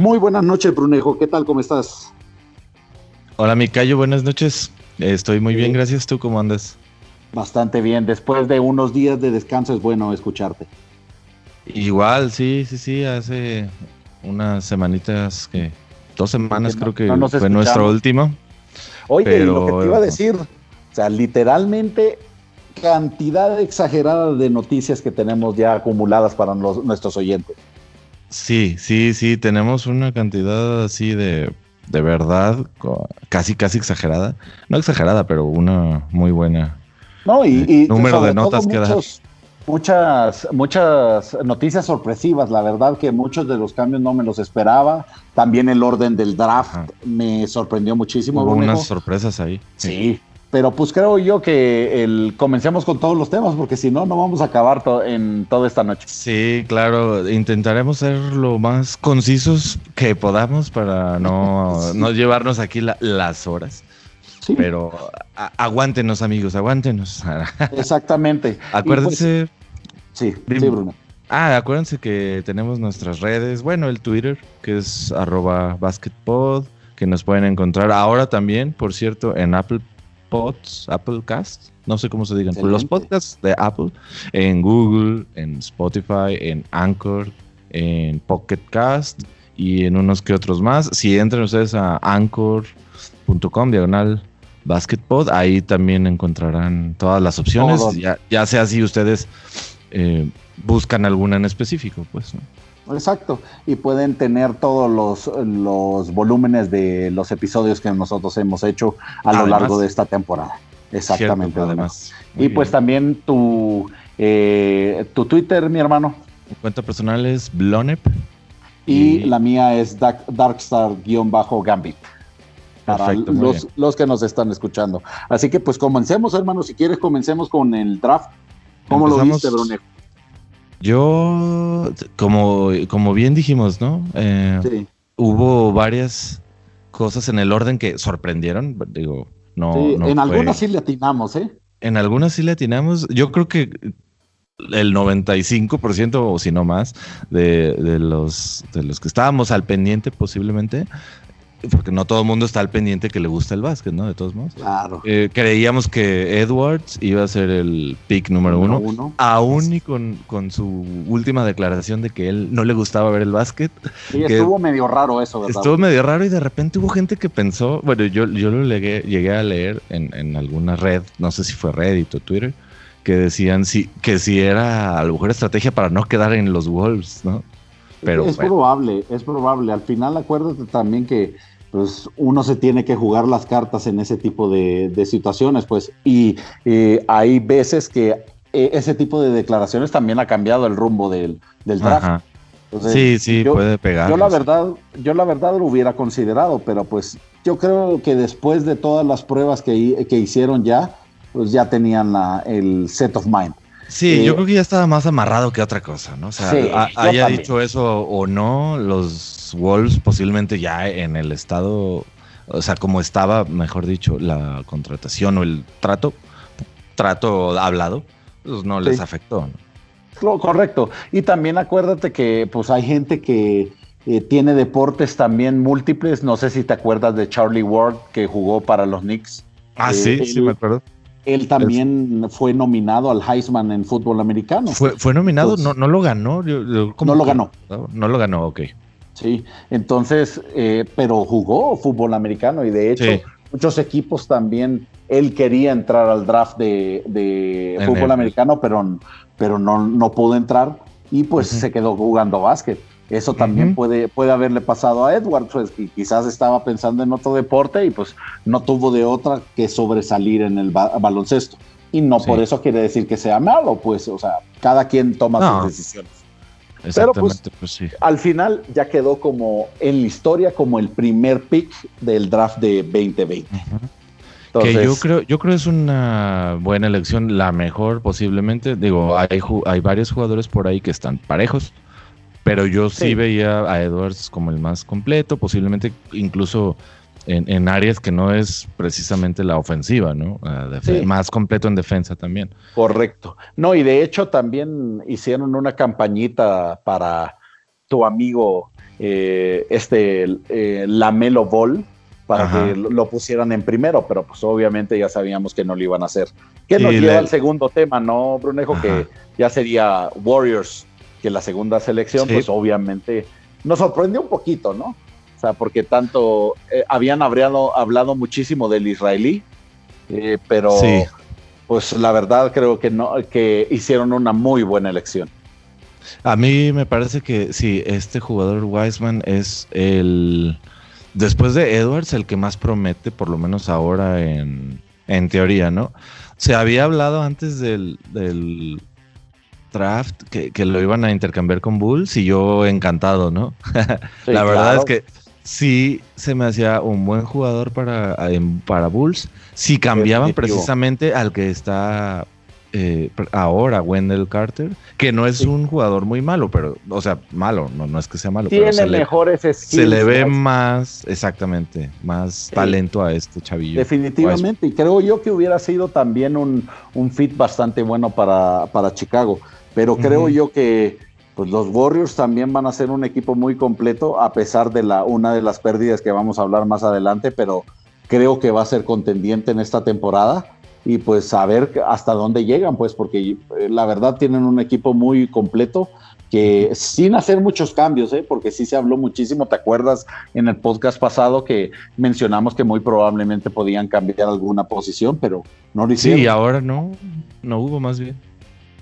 Muy buenas noches, Brunejo. ¿Qué tal? ¿Cómo estás? Hola, Micayo. Buenas noches. Estoy muy bien, gracias. ¿Tú cómo andas? Bastante bien. Después de unos días de descanso es bueno escucharte. Igual, sí, sí, sí. Hace unas semanitas que... Dos semanas creo que fue nuestro último. Oye, lo que te iba a decir, o sea, literalmente cantidad exagerada de noticias que tenemos ya acumuladas para nuestros oyentes. Sí, sí, sí, tenemos una cantidad así de, de verdad, casi, casi exagerada. No exagerada, pero una muy buena. No, y, número de notas que Muchas, muchas noticias sorpresivas, la verdad que muchos de los cambios no me los esperaba. También el orden del draft me sorprendió muchísimo. Hubo unas sorpresas ahí. sí, pero pues creo yo que el, comencemos con todos los temas, porque si no, no vamos a acabar en toda esta noche. Sí, claro, intentaremos ser lo más concisos que podamos para no, no llevarnos aquí las horas. Sí. Pero aguántenos, amigos, aguántenos. Exactamente. Acuérdense. sí, sí, Bruno. Ah, acuérdense que tenemos nuestras redes, bueno, el Twitter, que es arroba basketpod, que nos pueden encontrar ahora también, por cierto, en Apple Pods, Apple Cast, no sé cómo se digan, los podcasts de Apple, en Google, en Spotify, en Anchor, en Pocket Cast y en unos que otros más. Si entran ustedes a anchor.com, diagonal basketpod, ahí también encontrarán todas las opciones, ya, sea si ustedes eh, buscan alguna en específico, pues. ¿no? Exacto, y pueden tener todos los, los volúmenes de los episodios que nosotros hemos hecho a lo largo de esta temporada. Exactamente, además. Y pues también tu, eh, tu Twitter, mi hermano. Mi cuenta personal es Blonep. Y, la mía es Darkstar-Gambit. Para los, los, que nos están escuchando. Así que pues comencemos, hermano. Si quieres, comencemos con el draft. ¿Cómo lo viste, Brunejo? Yo, como, como bien dijimos, ¿no? Eh, hubo varias cosas en el orden que sorprendieron. Digo, no. en algunas sí le atinamos, ¿eh? En algunas sí le atinamos. Yo creo que el 95% o si no más de, de, los, de los que estábamos al pendiente posiblemente porque no todo el mundo está al pendiente que le gusta el básquet, ¿no? De todos modos. Claro. Eh, creíamos que Edwards iba a ser el pick número, uno, aún y con, con, su última declaración de que él no le gustaba ver el básquet. Sí, estuvo medio raro eso, ¿verdad? Estuvo medio raro y de repente hubo gente que pensó, bueno, yo, yo lo llegué, llegué a leer en, en alguna red, no sé si fue Reddit o Twitter, que decían si, que si era a lo mejor estrategia para no quedar en los Wolves, ¿no? Pero, es probable, es probable. Al final acuérdate también que pues uno se tiene que jugar las cartas en ese tipo de, situaciones, pues, y hay veces que eh, ese tipo de declaraciones también ha cambiado el rumbo del, del draft. sí, sí, puede pegar. Yo la verdad, yo la verdad lo hubiera considerado, pero pues yo creo que después de todas las pruebas que, que hicieron ya, pues ya tenían la, el set of mind. Sí, yo creo que ya estaba más amarrado que otra cosa, ¿no? O sea, haya dicho eso o no, los Wolves posiblemente ya en el estado, o sea, como estaba, mejor dicho, la contratación o el trato, trato hablado, pues no les afectó. ¿no? Correcto. Y también acuérdate que pues hay gente que eh, tiene deportes también múltiples. No sé si te acuerdas de Charlie Ward que jugó para los Knicks. Ah, sí, eh, sí me acuerdo. Él también fue nominado al Heisman en fútbol americano. ¿Fue, fue nominado? no, no lo ganó. no lo ganó. No, lo ganó, ok. Sí, entonces, eh, pero jugó fútbol americano y de hecho muchos equipos también, él quería entrar al draft de, fútbol americano, pero, pero no, no pudo entrar y pues se quedó jugando básquet. Eso también puede, puede haberle pasado a Edward, pues, que quizás estaba pensando en otro deporte y pues no tuvo de otra que sobresalir en el baloncesto. Y no por eso quiere decir que sea malo, pues, o sea, cada quien toma sus decisiones. Pero pues, pues sí. al final ya quedó como en la historia como el primer pick del draft de 2020. que yo creo, yo creo es una buena elección, la mejor posiblemente. Digo, hay, hay varios jugadores por ahí que están parejos. Pero yo sí, veía a Edwards como el más completo, posiblemente incluso en, áreas que no es precisamente la ofensiva, ¿no? Más completo en defensa también. Correcto. No, y de hecho también hicieron una campañita para tu amigo eh, este eh, Lamelo Ball para que lo pusieran en primero, pero pues obviamente ya sabíamos que no lo iban a hacer. Que nos lleva al segundo tema, ¿no, Brunejo? Que ya sería Warriors, que la segunda selección, pues obviamente nos sorprendió un poquito, ¿no? O sea, porque tanto eh, habían hablado, hablado muchísimo del israelí, eh, pero pues la verdad creo que no, que hicieron una muy buena elección. A mí me parece que sí, este jugador Wiseman es el después de Edwards, el que más promete, por lo menos ahora en, teoría, ¿no? Se había hablado antes del, draft que, lo iban a intercambiar con Bulls y yo encantado, ¿no? la verdad es que sí se me hacía un buen jugador para, para Bulls si cambiaban precisamente al que está eh, ahora Wendell Carter, que no es un jugador muy malo, pero, o sea, malo, no, no es que sea malo. Tiene pero mejores skills. Se le ve más, exactamente, más talento a este chavillo. Definitivamente, y creo yo que hubiera sido también un, fit bastante bueno para, para Chicago, pero creo yo que pues los Warriors también van a ser un equipo muy completo, a pesar de la, una de las pérdidas que vamos a hablar más adelante, pero creo que va a ser contendiente en esta temporada y pues a ver hasta dónde llegan, pues porque eh, la verdad tienen un equipo muy completo que sin hacer muchos cambios, ¿eh? porque sí se habló muchísimo, ¿te acuerdas en el podcast pasado que mencionamos que muy probablemente podían cambiar alguna posición, pero no lo hicieron? Sí, ahora no, no hubo más bien.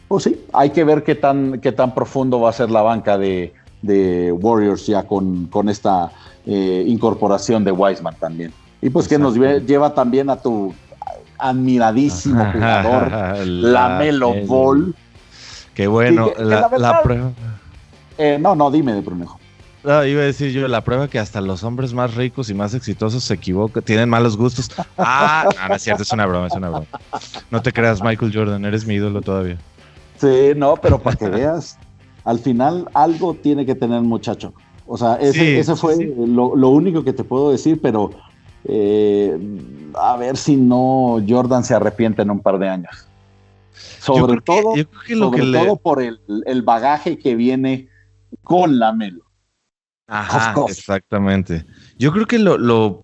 Pues sí, hay que ver qué tan, qué tan profundo va a ser la banca de, Warriors ya con, con esta eh, incorporación de Wiseman también. Y pues que nos lleva también a tu admiradísimo jugador, la Melo Ball. Qué bueno, la, prueba. Eh, no, no, dime de Brunejo. iba a decir yo, la prueba que hasta los hombres más ricos y más exitosos se equivocan, tienen malos gustos. Ah, no, es cierto, es una broma, es una broma. No te creas, Michael Jordan, eres mi ídolo todavía. Sí, no, pero para que veas, al final algo tiene que tener muchacho. O sea, ese, fue Lo, lo, único que te puedo decir, pero eh, a ver si no Jordan se arrepiente en un par de años. Sobre todo, todo por el, bagaje que viene con la Melo. Ajá, exactamente. Yo creo que lo,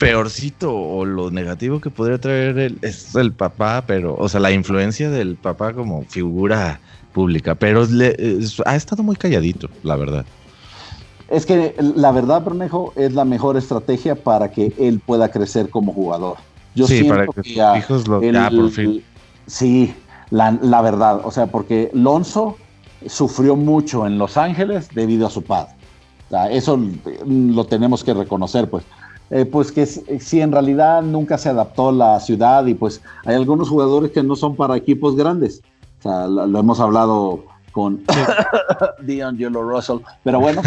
peorcito o lo negativo que podría traer es el papá, pero, o sea, la influencia del papá como figura pública, pero ha estado muy calladito, la verdad. Es que la verdad, Bermejo, es la mejor estrategia para que él pueda crecer como jugador. Yo sí, para que, sus hijos lo por fin. Sí, la, verdad, o sea, porque Lonzo sufrió mucho en Los Ángeles debido a su padre. eso lo tenemos que reconocer, pues. Eh, pues que si en realidad nunca se adaptó la ciudad y pues hay algunos jugadores que no son para equipos grandes. O sea, lo hemos hablado con Dion Yellow Russell. Pero bueno,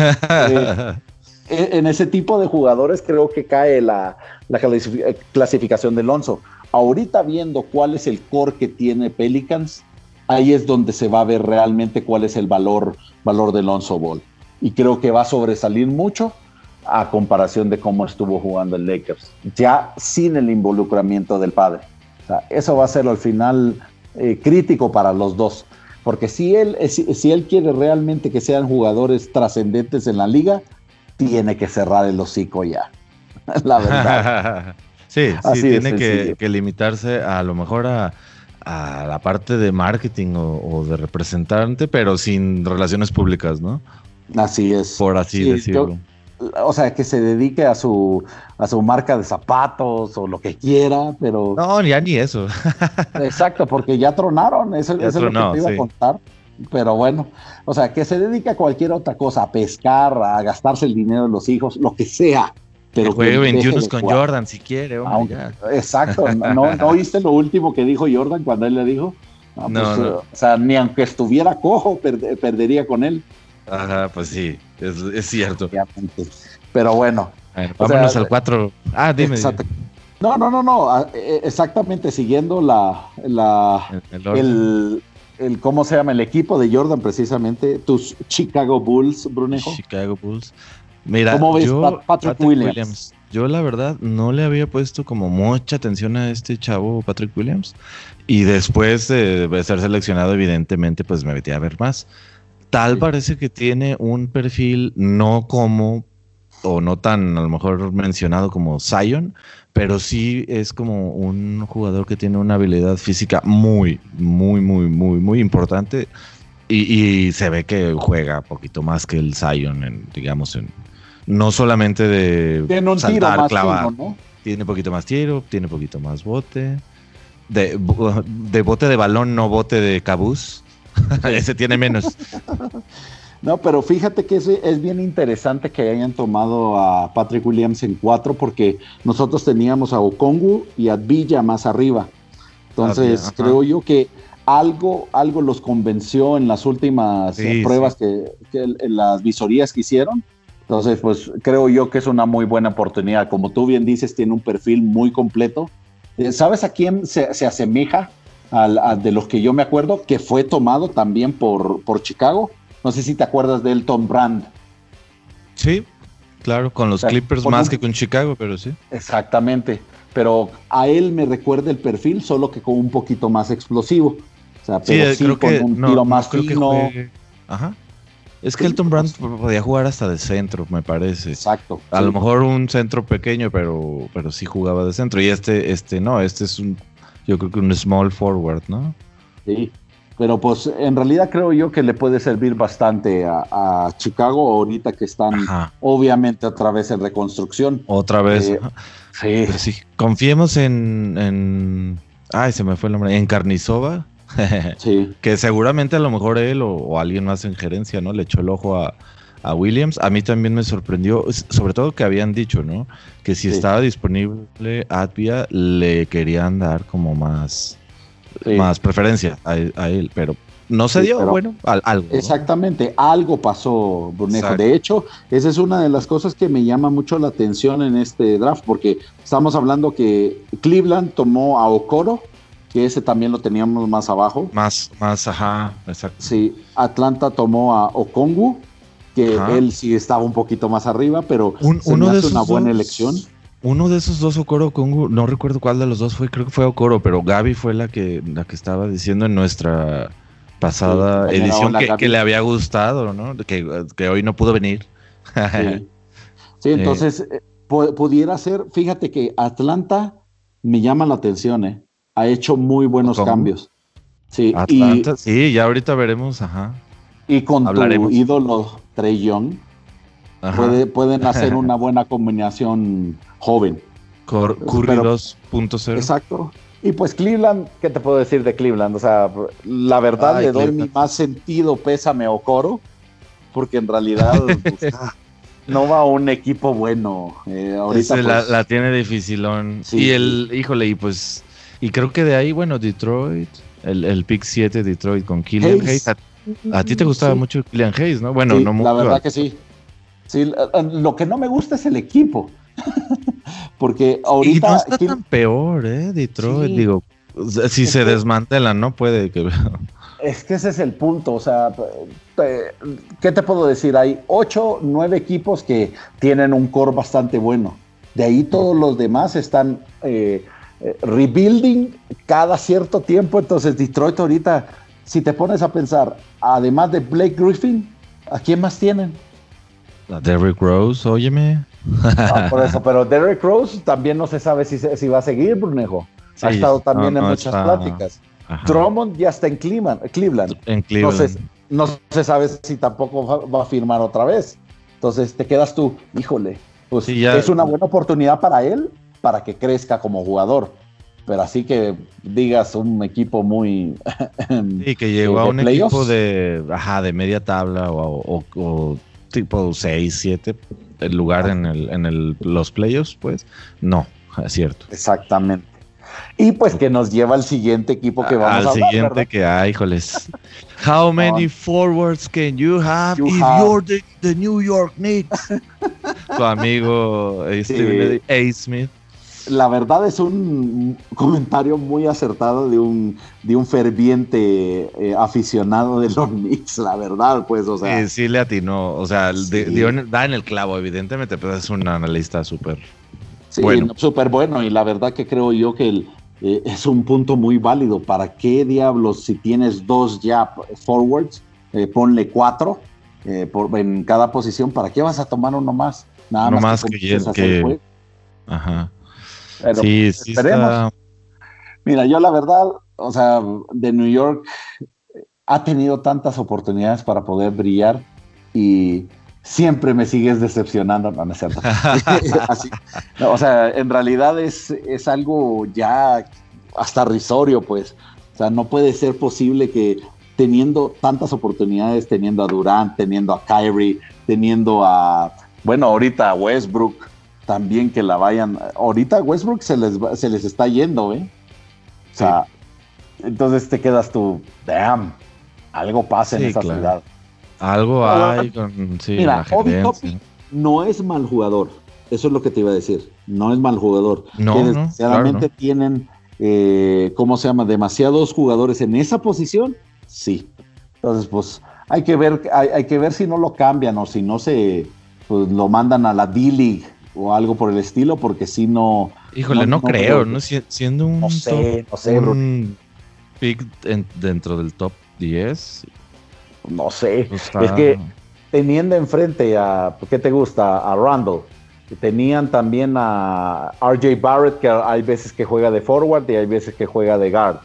eh, en ese tipo de jugadores creo que cae la, clasificación de Alonso. Ahorita viendo cuál es el core que tiene Pelicans, ahí es donde se va a ver realmente cuál es el valor, valor de Alonso Ball. Y creo que va a sobresalir mucho a comparación de cómo estuvo jugando el Lakers, ya sin el involucramiento del padre. eso va a ser al final eh, crítico para los dos. Porque si él, eh, si, él quiere realmente que sean jugadores trascendentes en la liga, tiene que cerrar el hocico ya. la verdad. sí, sí, tiene que, limitarse a, lo mejor a, la parte de marketing o, de representante, pero sin relaciones públicas, ¿no? Así es. Por así decirlo o sea, que se dedique a su, a su marca de zapatos o lo que quiera, pero... No, ya ni eso. Exacto, porque ya tronaron, eso, es lo que te iba a contar. Pero bueno, o sea, que se dedique a cualquier otra cosa, a pescar, a gastarse el dinero de los hijos, lo que sea. Pero que juegue 21 con Jordan si quiere. exacto, no, ¿no oíste lo último que dijo Jordan cuando él le dijo? No, pues, O sea, ni aunque estuviera cojo, perdería con él. Ajá, pues sí, es, cierto. Pero bueno. vámonos al 4. Ah, dime, No, no, no, no. Ah, e, exactamente, siguiendo la, la el, el, ¿cómo se llama? El equipo de Jordan, precisamente, tus Chicago Bulls, Brunejo. Chicago Bulls. Mira, ¿Cómo ves yo, Patrick, Williams? Yo la verdad no le había puesto como mucha atención a este chavo Patrick Williams y después de ser seleccionado evidentemente pues me metí a ver más tal parece que tiene un perfil no como, o no tan a lo mejor mencionado como Zion, pero sí es como un jugador que tiene una habilidad física muy, muy, muy, muy, muy importante. Y, se ve que juega un poquito más que el Zion, en, digamos, en, no solamente de tiene saltar, clavar. Tiene un poquito más tiro, tiene un poquito más bote. De, de bote de balón, no bote de cabuz. Ese tiene menos. No, pero fíjate que es, es, bien interesante que hayan tomado a Patrick Williams en cuatro porque nosotros teníamos a Okongu y a Villa más arriba. Entonces, creo yo que algo, algo los convenció en las últimas pruebas que, en las visorías que hicieron. Entonces, pues creo yo que es una muy buena oportunidad. Como tú bien dices, tiene un perfil muy completo. Eh, ¿Sabes a quién se, asemeja? De los que yo me acuerdo, que fue tomado también por, por Chicago no sé si te acuerdas de Elton Brand. Sí, claro, con los Clippers más que con Chicago, pero sí. Exactamente. Pero a él me recuerda el perfil, solo que con un poquito más explosivo. O sea, pero sí, con un tiro más fino. Ajá. Es que Elton Brand podía jugar hasta de centro, me parece. Exacto. A lo mejor un centro pequeño, pero, pero sí jugaba de centro. Y este, este no, este es un, yo creo que un small forward, ¿no? Sí. Pero pues en realidad creo yo que le puede servir bastante a, Chicago ahorita que están obviamente otra vez en reconstrucción. Otra vez. Eh, sí. Confiemos en, Ay, se me fue el nombre. En Carnizova. sí. Que seguramente a lo mejor él o, alguien más en gerencia, ¿no? Le echó el ojo a, Williams. A mí también me sorprendió, sobre todo que habían dicho, ¿no? Que si estaba disponible Advia, le querían dar como más más preferencia a, él, pero no se dio, bueno, algo. Exactamente, algo pasó, Brunejo. De hecho, esa es una de las cosas que me llama mucho la atención en este draft, porque estamos hablando que Cleveland tomó a Okoro, que ese también lo teníamos más abajo. Más, más, ajá, exacto. Sí, Atlanta tomó a Okongu, que él sí estaba un poquito más arriba, pero uno de una buena elección. Uno de esos dos, Okoro Kongu, no recuerdo cuál de los dos fue, creo que fue Okoro, pero Gaby fue la que, la que estaba diciendo en nuestra pasada edición que, le había gustado, ¿no? Que, que hoy no pudo venir. sí. entonces eh, pudiera ser, fíjate que Atlanta me llama la atención, ¿eh? Ha hecho muy buenos cambios. Sí, Atlanta, sí, ya ahorita veremos, ajá. Y con tu ídolo Trey Young, pueden hacer una buena combinación joven. Curry 2.0. Exacto. Y pues Cleveland, ¿qué te puedo decir de Cleveland? O sea, la verdad le doy mi más sentido pésame o coro, porque en realidad pues, no va un equipo bueno. Eh, ahorita la, pues la, tiene dificilón. y el, híjole, y pues, y creo que de ahí, bueno, Detroit, el, el pick 7 Detroit con Killian Hayes. A, ti te gustaba mucho Killian Hayes, ¿no? Bueno, no mucho. La verdad que sí. Sí, lo que no me gusta es el equipo. Porque ahorita. Y no está tan peor, ¿eh? Detroit, digo. Si se desmantela, ¿no? Puede que. Es que ese es el punto. O sea, ¿qué te puedo decir? Hay ocho, nueve equipos que tienen un core bastante bueno. De ahí todos los demás están eh, eh, rebuilding cada cierto tiempo. Entonces, Detroit ahorita, si te pones a pensar, además de Blake Griffin, ¿a quién más tienen? A Derrick Rose, óyeme. Ah, por eso, pero Derrick Rose también no se sabe si, si va a seguir, Brunejo. ha estado también en muchas pláticas. Drummond ya está en Cleveland. Cleveland. En Cleveland. no se sabe si tampoco va, a firmar otra vez. Entonces te quedas tú, híjole, pues es una buena oportunidad para él para que crezca como jugador. Pero así que digas un equipo muy. sí, que llegó a un equipo de, ajá, de media tabla o, o tipo 6, 7, el lugar en, el, en el, los playoffs, pues no, es cierto. Exactamente. Y pues que nos lleva al siguiente equipo que vamos al a Al siguiente que hay, híjoles. How many forwards can you have if you're the, New York Knicks? tu amigo Steven A. Smith la verdad es un comentario muy acertado de un, de un ferviente eh, aficionado de los Knicks, la verdad, pues, o sea. Sí, sí le atinó, o sea, da en el clavo, evidentemente, pero es un analista súper sí, bueno. súper bueno, y la verdad que creo yo que eh, es un punto muy válido. ¿Para qué diablos si tienes dos ya forwards? eh, ponle cuatro por, en cada posición. ¿Para qué vas a tomar uno más? Nada más, que, que, Ajá. Sí, sí esperemos. Mira, yo la verdad, o sea, de New York ha tenido tantas oportunidades para poder brillar y siempre me sigues decepcionando. No, no es cierto. o sea, en realidad es, es algo ya hasta risorio, pues. O sea, no puede ser posible que teniendo tantas oportunidades, teniendo a Durant, teniendo a Kyrie, teniendo a, bueno, ahorita a Westbrook, también que la vayan. Ahorita Westbrook se les, se les está yendo, ¿eh? O sea, entonces te quedas tú, damn, algo pasa en esa ciudad. Algo hay con sí, Mira, no es mal jugador. Eso es lo que te iba a decir. No es mal jugador. No, que desgraciadamente tienen, eh, ¿cómo se llama? Demasiados jugadores en esa posición. Sí. Entonces, pues hay que ver, hay, que ver si no lo cambian o si no se pues, lo mandan a la D-League o algo por el estilo, porque si no. Híjole, no, creo, ¿no? siendo un. No sé, no sé, un pick dentro del top 10. No sé. Es que teniendo enfrente a, ¿qué te gusta? A Randall. Tenían también a RJ Barrett, que hay veces que juega de forward y hay veces que juega de guard.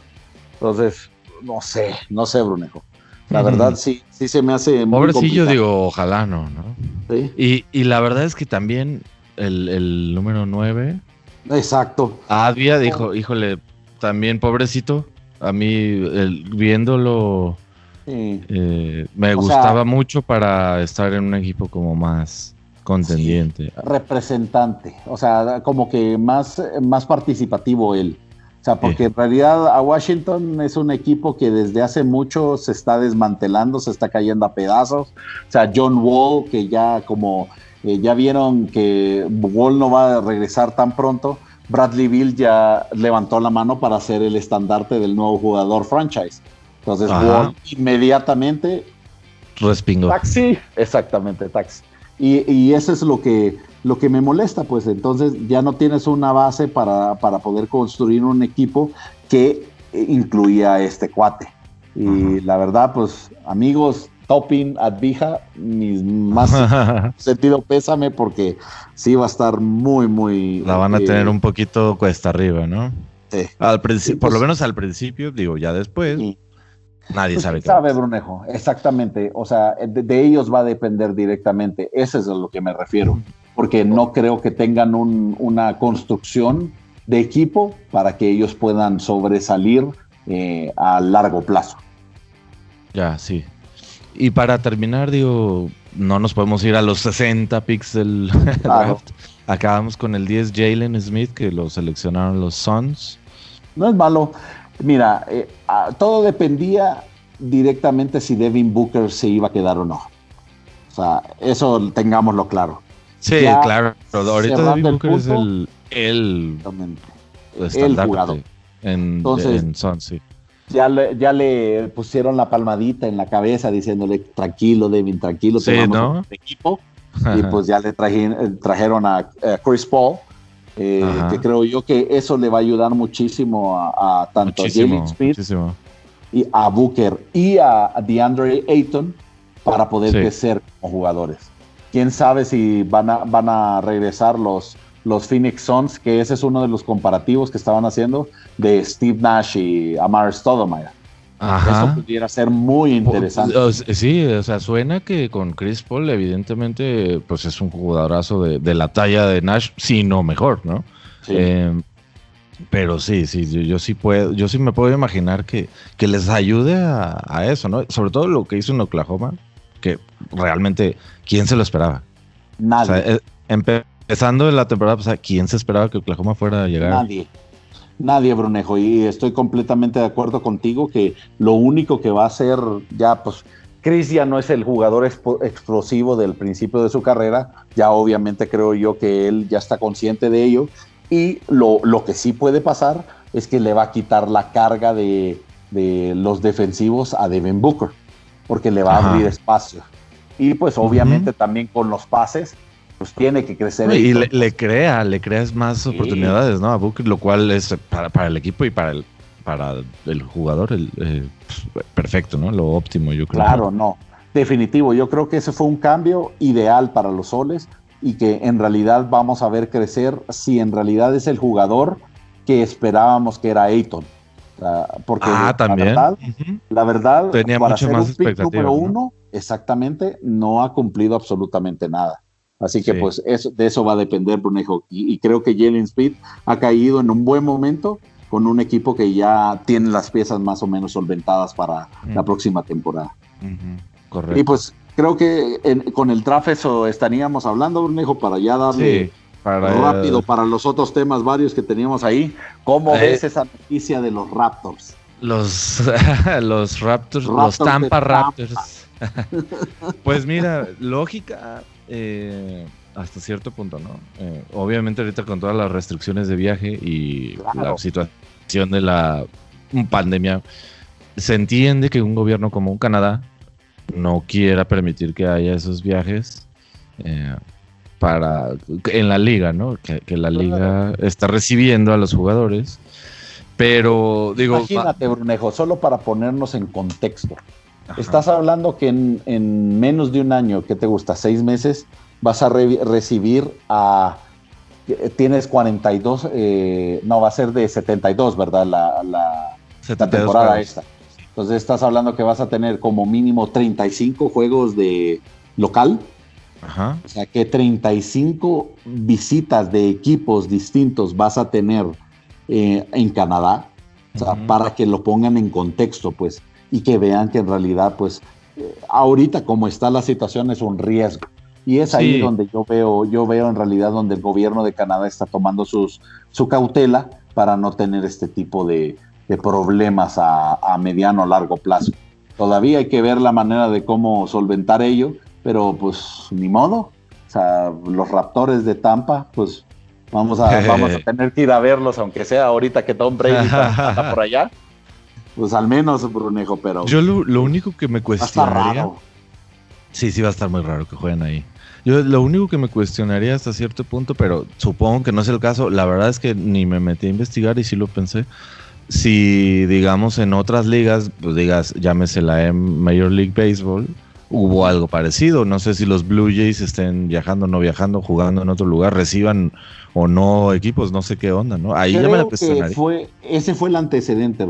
Entonces, no sé, no sé, Brunejo. La verdad sí, sí se me hace muy Pobrecillo, digo, ojalá no, ¿no? ¿Sí? Y, la verdad es que también el, número 9. Exacto. Había dijo, híjole, también pobrecito, a mí viéndolo eh, me gustaba mucho para estar en un equipo como más contendiente. representante, o sea, como que más, más participativo él. O sea, porque en realidad a Washington es un equipo que desde hace mucho se está desmantelando, se está cayendo a pedazos. O sea, John Wall, que ya como eh, ya vieron que Wall no va a regresar tan pronto, Bradley Bill ya levantó la mano para ser el estandarte del nuevo jugador franchise. Entonces, inmediatamente. Respingó. Taxi, exactamente, taxi. Y, eso es lo que, lo que me molesta, pues entonces ya no tienes una base para, poder construir un equipo que incluía a este cuate. Y la verdad, pues amigos, Topping, Advija, mis más sentido pésame porque sí va a estar muy, muy... La van a tener eh, un poquito cuesta arriba, ¿no? Sí. Al por lo pues menos al principio, digo, ya después. Nadie pues, sabe. sabe, Brunejo, exactamente. O sea, de, ellos va a depender directamente. Eso es a lo que me refiero. Porque no creo que tengan una construcción de equipo para que ellos puedan sobresalir eh, a largo plazo. Ya, sí. Y para terminar, digo, no nos podemos ir a los 60 picks del draft. Acabamos con el 10 Jalen Smith, que lo seleccionaron los Suns. No es malo. Mira, eh, todo dependía directamente si Devin Booker se iba a quedar o no. O sea, eso tengámoslo claro. Sí, claro. Pero ahorita Devin Booker es el, el, el En, Entonces, en Suns, sí. Ya le, ya le pusieron la palmadita en la cabeza diciéndole tranquilo, Devin, tranquilo, sí, ¿no? equipo. y pues ya le trajeron a, Chris Paul, eh, que creo yo que eso le va a ayudar muchísimo a, tanto a Jalen Smith y a Booker y a DeAndre Ayton para poder crecer como jugadores. Quién sabe si van a, van a regresar los, los Phoenix Suns, que ese es uno de los comparativos que estaban haciendo de Steve Nash y Amar Stoudemire. Eso pudiera ser muy interesante. Sí, o sea, suena que con Chris Paul, evidentemente, pues es un jugadorazo de, la talla de Nash, si no mejor, ¿no? Eh, pero sí, sí, yo, sí puedo, yo sí me puedo imaginar que, que les ayude a, eso, ¿no? Sobre todo lo que hizo en Oklahoma, que realmente, ¿quién se lo esperaba? Nadie. O sea, eh, empezando la temporada pasada, ¿quién se esperaba que Oklahoma fuera a llegar? Nadie. Nadie, Brunejo, y estoy completamente de acuerdo contigo que lo único que va a hacer ya, pues, Chris ya no es el jugador explosivo del principio de su carrera, ya obviamente creo yo que él ya está consciente de ello, y lo, que sí puede pasar es que le va a quitar la carga de, los defensivos a Devin Booker, porque le va a abrir espacio. Y pues obviamente también con los pases, pues tiene que crecer. Y le, crea, le creas más oportunidades, ¿no? A Booker, lo cual es para, el equipo y para el, para el jugador el, eh, perfecto, ¿no? Lo óptimo, yo creo. Claro, no. Definitivo, yo creo que ese fue un cambio ideal para los soles y que en realidad vamos a ver crecer si en realidad es el jugador que esperábamos que era Ayton. porque ah, también. La verdad, tenía mucho más expectativa. Número uno, exactamente, no ha cumplido absolutamente nada. Así que pues eso, de eso va a depender Brunejo. Y, creo que Jalen Speed ha caído en un buen momento con un equipo que ya tiene las piezas más o menos solventadas para la próxima temporada. Correcto. Y pues creo que con el draft eso estaríamos hablando, Brunejo, para ya darle rápido para los otros temas varios que teníamos ahí. ¿Cómo eh, ves esa noticia de los Raptors? Los, los Raptors, los Tampa Raptors. pues mira, lógica, eh, hasta cierto punto, ¿no? Eh, obviamente ahorita con todas las restricciones de viaje y la situación de la pandemia, se entiende que un gobierno como un Canadá no quiera permitir que haya esos viajes eh, para en la liga, ¿no? Que, la liga está recibiendo a los jugadores. Pero digo. Imagínate, Brunejo, solo para ponernos en contexto. Estás hablando que en, menos de un año, ¿qué te gusta? Seis meses, vas a recibir a. Tienes 42, eh, no, va a ser de 72, ¿verdad? La, la, temporada esta. Entonces estás hablando que vas a tener como mínimo 35 juegos de local. Ajá. O sea que 35 visitas de equipos distintos vas a tener eh, en Canadá. O sea, para que lo pongan en contexto, pues y que vean que en realidad, pues, eh, ahorita como está la situación es un riesgo. Y es ahí donde yo veo, yo veo en realidad donde el gobierno de Canadá está tomando sus, su cautela para no tener este tipo de, problemas a, a mediano o largo plazo. Todavía hay que ver la manera de cómo solventar ello, pero pues ni modo. O sea, los raptores de Tampa, pues vamos a, vamos a tener que ir a verlos, aunque sea ahorita que Tom Brady está por allá. Pues al menos, Brunejo, pero. Yo lo, único que me cuestionaría. Sí, sí, va a estar muy raro que jueguen ahí. Yo lo único que me cuestionaría hasta cierto punto, pero supongo que no es el caso. La verdad es que ni me metí a investigar y sí lo pensé. Si, digamos, en otras ligas, pues digas, llámese la Major League Baseball, hubo algo parecido. No sé si los Blue Jays estén viajando, no viajando, jugando en otro lugar, reciban o no equipos, no sé qué onda, ¿no? Ahí ya me la cuestionaría. fue, ese fue el antecedente,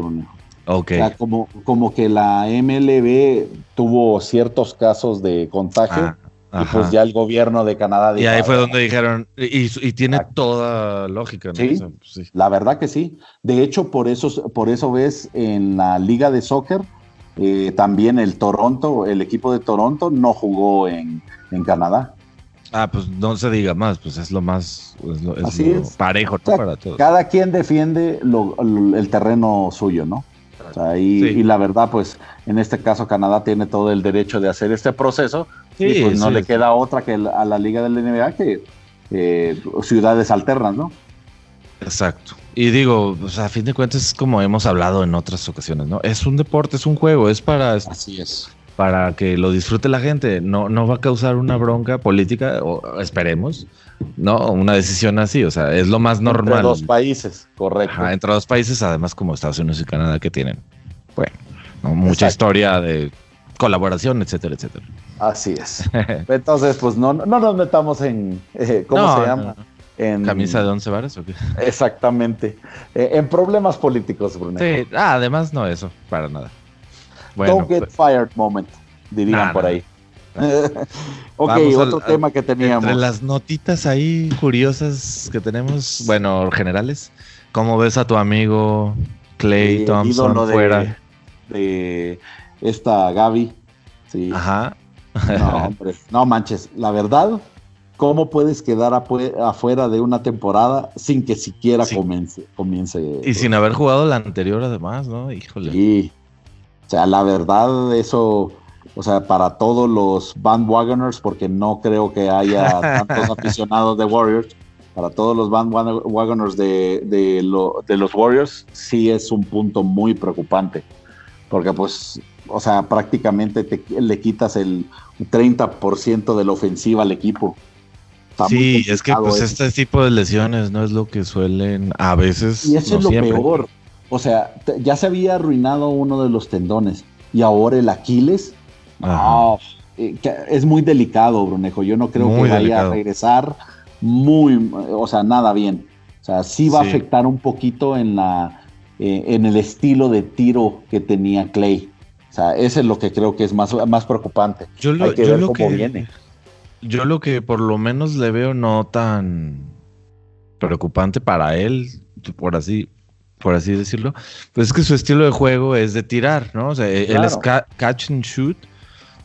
O sea, como, como que la MLB tuvo ciertos casos de contagio. Ah, y pues ya el gobierno de Canadá dijo, Y ahí fue donde dijeron, y, tiene toda lógica, ¿no? Pues, ¿Sí? la verdad que sí. De hecho, por eso, por eso ves en la liga de soccer, eh, también el Toronto, el equipo de Toronto no jugó en, Canadá. Ah, pues no se diga más, pues es lo más es parejo para todos. Cada quien defiende el terreno suyo, ¿no? Y, la verdad, pues en este caso Canadá tiene todo el derecho de hacer este proceso y pues no le queda otra que a la liga del NBA que eh, ciudades alternas, ¿no? Exacto. Y digo, a fin de cuentas, como hemos hablado en otras ocasiones, ¿no? Es un deporte, es un juego, es para... Así es. Para que lo disfrute la gente. No, no va a causar una bronca política, o esperemos, ¿no? Una decisión así, o sea, es lo más normal. Entre dos países, correcto. entre dos países, además como Estados Unidos y Canadá que tienen, bueno, mucha historia de colaboración, etcétera, etcétera. Así es. Entonces, pues no, no nos metamos en, eh, ¿cómo se llama? En, ¿Camisa de once varas o qué? Exactamente. Eh, en problemas políticos, Bruno. Sí, ah, además no eso, para nada. Don't get pues fired moment, dirían por ahí. Ok, otro tema que teníamos. Entre las notitas ahí curiosas que tenemos, bueno, generales, ¿cómo ves a tu amigo Clay Thompson fuera? De, esta Gaby. Sí. Ajá. No, hombre, no manches. La verdad, ¿cómo puedes quedar afuera de una temporada sin que siquiera comience, comience? Y sin haber jugado la anterior, además, ¿no? Híjole. Sí. O sea, la verdad, eso o sea, para todos los bandwagoners, porque no creo que haya tantos aficionados de Warriors, para todos los bandwagoners de, de, los Warriors, sí es un punto muy preocupante, porque pues, o sea, prácticamente le quitas el 30% de la ofensiva al equipo. sí, es que pues este tipo de lesiones no es lo que suelen a veces. Y eso es lo peor. o sea, ya se había arruinado uno de los tendones y ahora el Aquiles. Eh, es muy delicado, Brunejo. Yo no creo que vaya a regresar muy, o sea, nada bien. O sea, sí va a afectar un poquito en la eh, en el estilo de tiro que tenía Clay. O sea, eso es lo que creo que es más, más preocupante. Yo lo, Hay que ver cómo viene. Yo lo que por lo menos le veo no tan preocupante para él, por así, por así decirlo, pues es que su estilo de juego es de tirar, ¿no? O sea, él es catch and shoot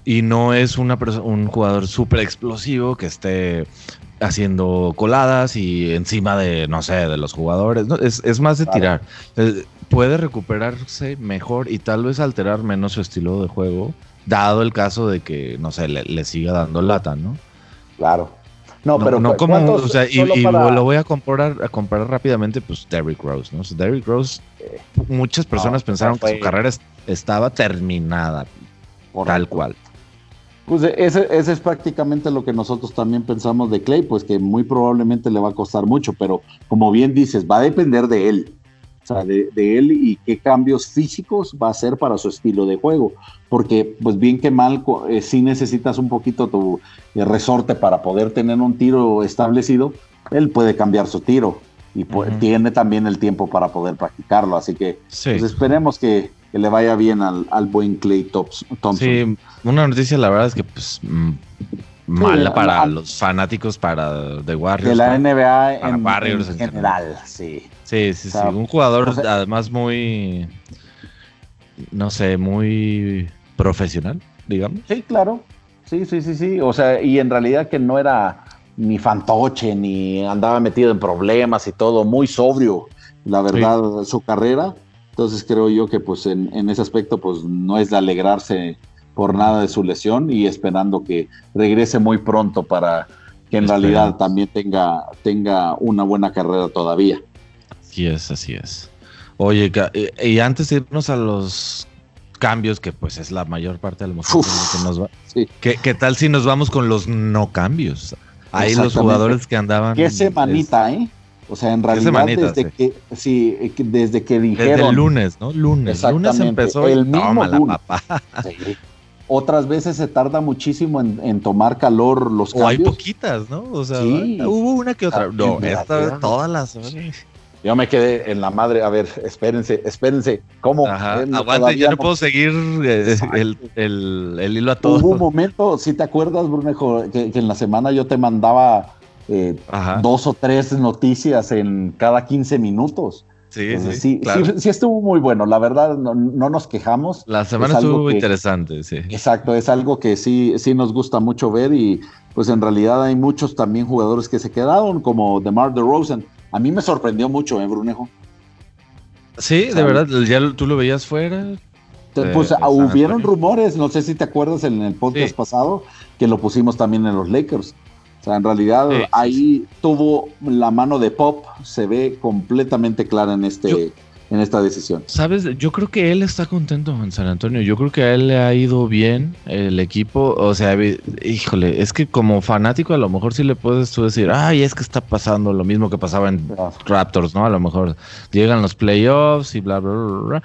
y no es una un jugador súper explosivo que esté haciendo coladas y encima de, no sé, de los jugadores. es, más de tirar. puede recuperarse mejor y tal vez alterar menos su estilo de juego, dado el caso de que, no sé, le, siga dando lata, ¿no? Claro. No, pero no como, o sea, y, lo voy a comparar, a comparar rápidamente, pues Derrick Rose, ¿no? Derrick Rose, muchas personas pensaron que su carrera estaba terminada, tal cual. Pues ese, es prácticamente lo que nosotros también pensamos de Clay, pues que muy probablemente le va a costar mucho, pero como bien dices, va a depender de él, o sea, de, él y qué cambios físicos va a hacer para su estilo de juego, porque pues bien que mal, eh, si necesitas un poquito tu eh, resorte para poder tener un tiro establecido, él puede cambiar su tiro y tiene también el tiempo para poder practicarlo, así que pues, esperemos que, que le vaya bien al, al buen Clay Thompson. Sí, una noticia la verdad es que pues mala para los fanáticos para de Warriors. De la NBA en, Warriors en, general, sí. Sí, sí, sí. Un jugador además muy, no sé, muy profesional, digamos. Sí, claro. Sí, sí, sí, sí. O sea, y en realidad que no era ni fantoche, ni andaba metido en problemas y todo, muy sobrio, la verdad, su carrera. Entonces creo yo que pues en, ese aspecto pues no es de alegrarse por nada de su lesión y esperando que regrese muy pronto para que en realidad también tenga, tenga una buena carrera todavía. Así es, así es. Oye, eh, y antes de irnos a los cambios, que pues es la mayor parte de los que nos va. ¿Qué, tal si nos vamos con los no cambios? Ahí los jugadores que andaban. Qué semanita, ¿eh? O sea, en realidad desde que sí, desde que dijeron desde el lunes, ¿no? Lunes, lunes empezó el mismo lunes. papá. Otras veces se tarda muchísimo en, tomar calor los cambios. O hay poquitas, ¿no? O sea, hubo una que otra. No, esta vez todas las yo me quedé en la madre, a ver, espérense, espérense, ¿cómo? Ajá, aguante, ya no, puedo seguir eh, el, el, hilo a todo. Hubo un momento, si te acuerdas, Brunejo, que, en la semana yo te mandaba eh, dos o tres noticias en cada 15 minutos. Sí, sí, sí, estuvo muy bueno, la verdad no, nos quejamos. La semana estuvo interesante, sí. Exacto, es algo que sí, sí nos gusta mucho ver y pues en realidad hay muchos también jugadores que se quedaron, como DeMar DeRozan. A mí me sorprendió mucho, ¿eh, Brunejo? Sí, de verdad, ya tú lo veías fuera. Pues ah, hubieron rumores, no sé si te acuerdas en el podcast pasado, que lo pusimos también en los Lakers. O sea, en realidad ahí tuvo la mano de Pop, se ve completamente clara en este, en esta decisión. Sabes, yo creo que él está contento en San Antonio. Yo creo que a él le ha ido bien el equipo. O sea, híjole, es que como fanático a lo mejor sí le puedes tú decir, ay, es que está pasando lo mismo que pasaba en Raptors, ¿no? A lo mejor llegan los playoffs y bla, bla, bla. bla.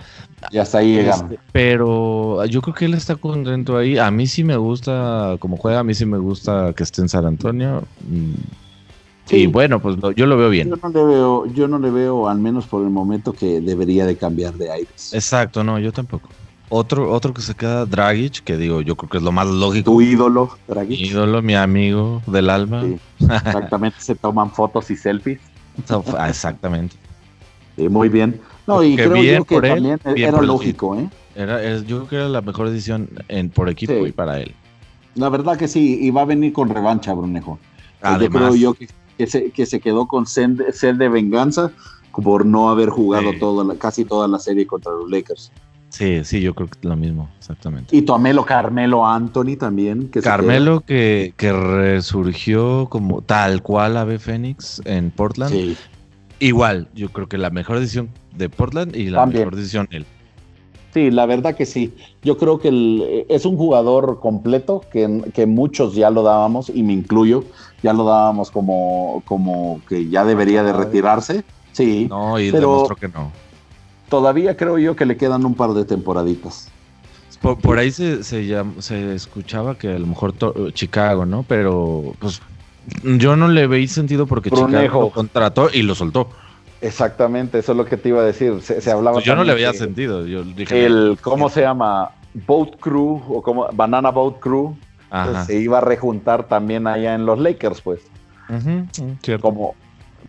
Y hasta ahí llegan. Este, pero yo creo que él está contento ahí. A mí sí me gusta como juega, a mí sí me gusta que esté en San Antonio. Mm, y bueno, pues yo lo veo bien. Yo no le veo, yo no le veo, al menos por el momento, que debería de cambiar de aires. Exacto, no, yo tampoco. Otro, otro que se queda, Dragic, que digo, yo creo que es lo más lógico. Tu ídolo, Dragic. Mi ídolo, mi amigo del alma. exactamente, se toman fotos y selfies. Ah, exactamente. muy bien. No, y creo yo que también era lógico, ¿eh? Era, yo creo que era la mejor decisión en, por equipo y para él. La verdad que sí, y va a venir con revancha, Brunejo. Además, yo creo yo que que se, quedó con sed, de venganza por no haber jugado casi toda la serie contra los Lakers. Sí, sí, yo creo que lo mismo, exactamente. Y tu Amelo Carmelo Anthony también. Que Carmelo que, que, resurgió como tal cual Ave Fénix en Portland. Igual, yo creo que la mejor decisión de Portland y la mejor decisión él. Sí, la verdad que sí. Yo creo que es un jugador completo que, que, muchos ya lo dábamos, y me incluyo, ya lo dábamos como, como que ya debería de retirarse. Sí. No, y demostró que no. todavía creo yo que le quedan un par de temporaditas. Por, ahí se, se, escuchaba que a lo mejor Chicago, ¿no? Pero pues yo no le veí sentido porque Chicago lo contrató y lo soltó. Exactamente, eso es lo que te iba a decir. Se, hablaba. Pues yo no le veía sentido. Yo dije, el, ¿cómo se llama? Boat Crew o como Banana Boat Crew pues, se iba a rejuntar también allá en los Lakers, pues. Como,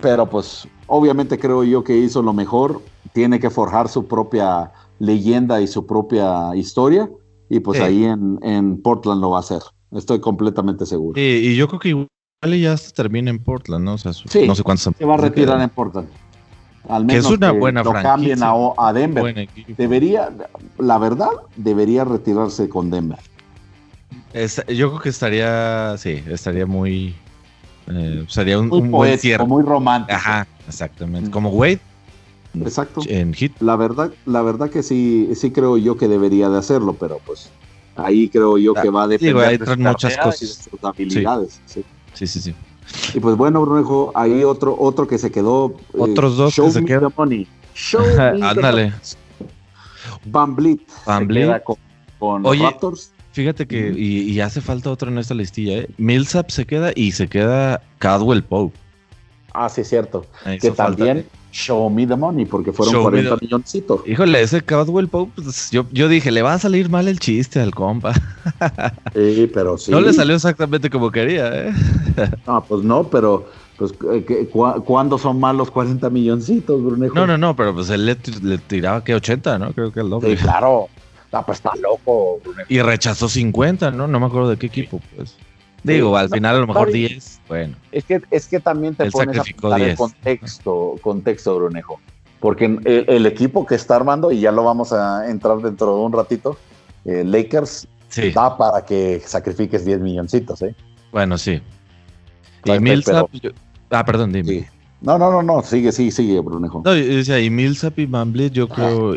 pero pues obviamente creo yo que hizo lo mejor. Tiene que forjar su propia leyenda y su propia historia. Y pues ahí en, Portland lo va a hacer. Estoy completamente seguro. y yo creo que ya se termina en Portland, ¿no? O sea, no sé cuántos. Se va a retirar en Portland. Al menos que es una buena lo cambien a, Denver. Debería, la verdad, debería retirarse con Denver. yo creo que estaría, sí, estaría muy, eh, sería un, muy buen cierre. Muy romántico. Ajá, exactamente. Mm. Como Wade. Exacto. En hit. La verdad, la verdad que sí, sí creo yo que debería de hacerlo, pero pues ahí creo yo que va a depender de muchas cosas. sus habilidades. Sí, sí, sí. sí. Y pues bueno, Brunejo, ahí otro, otro que se quedó. Eh, Otros dos que se quedan. Show Ándale. Van Blit. Van Blit. Con, Raptors. Fíjate que, y, y, hace falta otro en esta listilla, ¿eh? Millsap se queda y se queda Cadwell Pope. Ah, sí, es cierto. que también show me the money, porque fueron 40 milloncitos. Híjole, ese Cadwell Pope, pues, yo, yo dije, le va a salir mal el chiste al compa. sí, pero sí. No le salió exactamente como quería, ¿eh? no, pues no, pero pues eh, ¿cuándo son malos 40 milloncitos, Brunejo? No, no, no, pero pues él le, tiraba que 80, ¿no? Creo que el doble. Sí, claro. No, pues está loco, Brunejo. Y rechazó 50, ¿no? No me acuerdo de qué equipo, pues. Digo, al final a lo mejor 10, bueno. Es que, es que también te pones a el contexto, contexto, Brunejo. Porque el, equipo que está armando, y ya lo vamos a entrar dentro de un ratito, eh, Lakers da para que sacrifiques 10 milloncitos, ¿eh? Bueno, sí. Y Millsap, ah, perdón, dime. No, no, no, no, sigue, sigue, sigue, Brunejo. No, yo decía, y Millsap y Van Vliet, yo creo,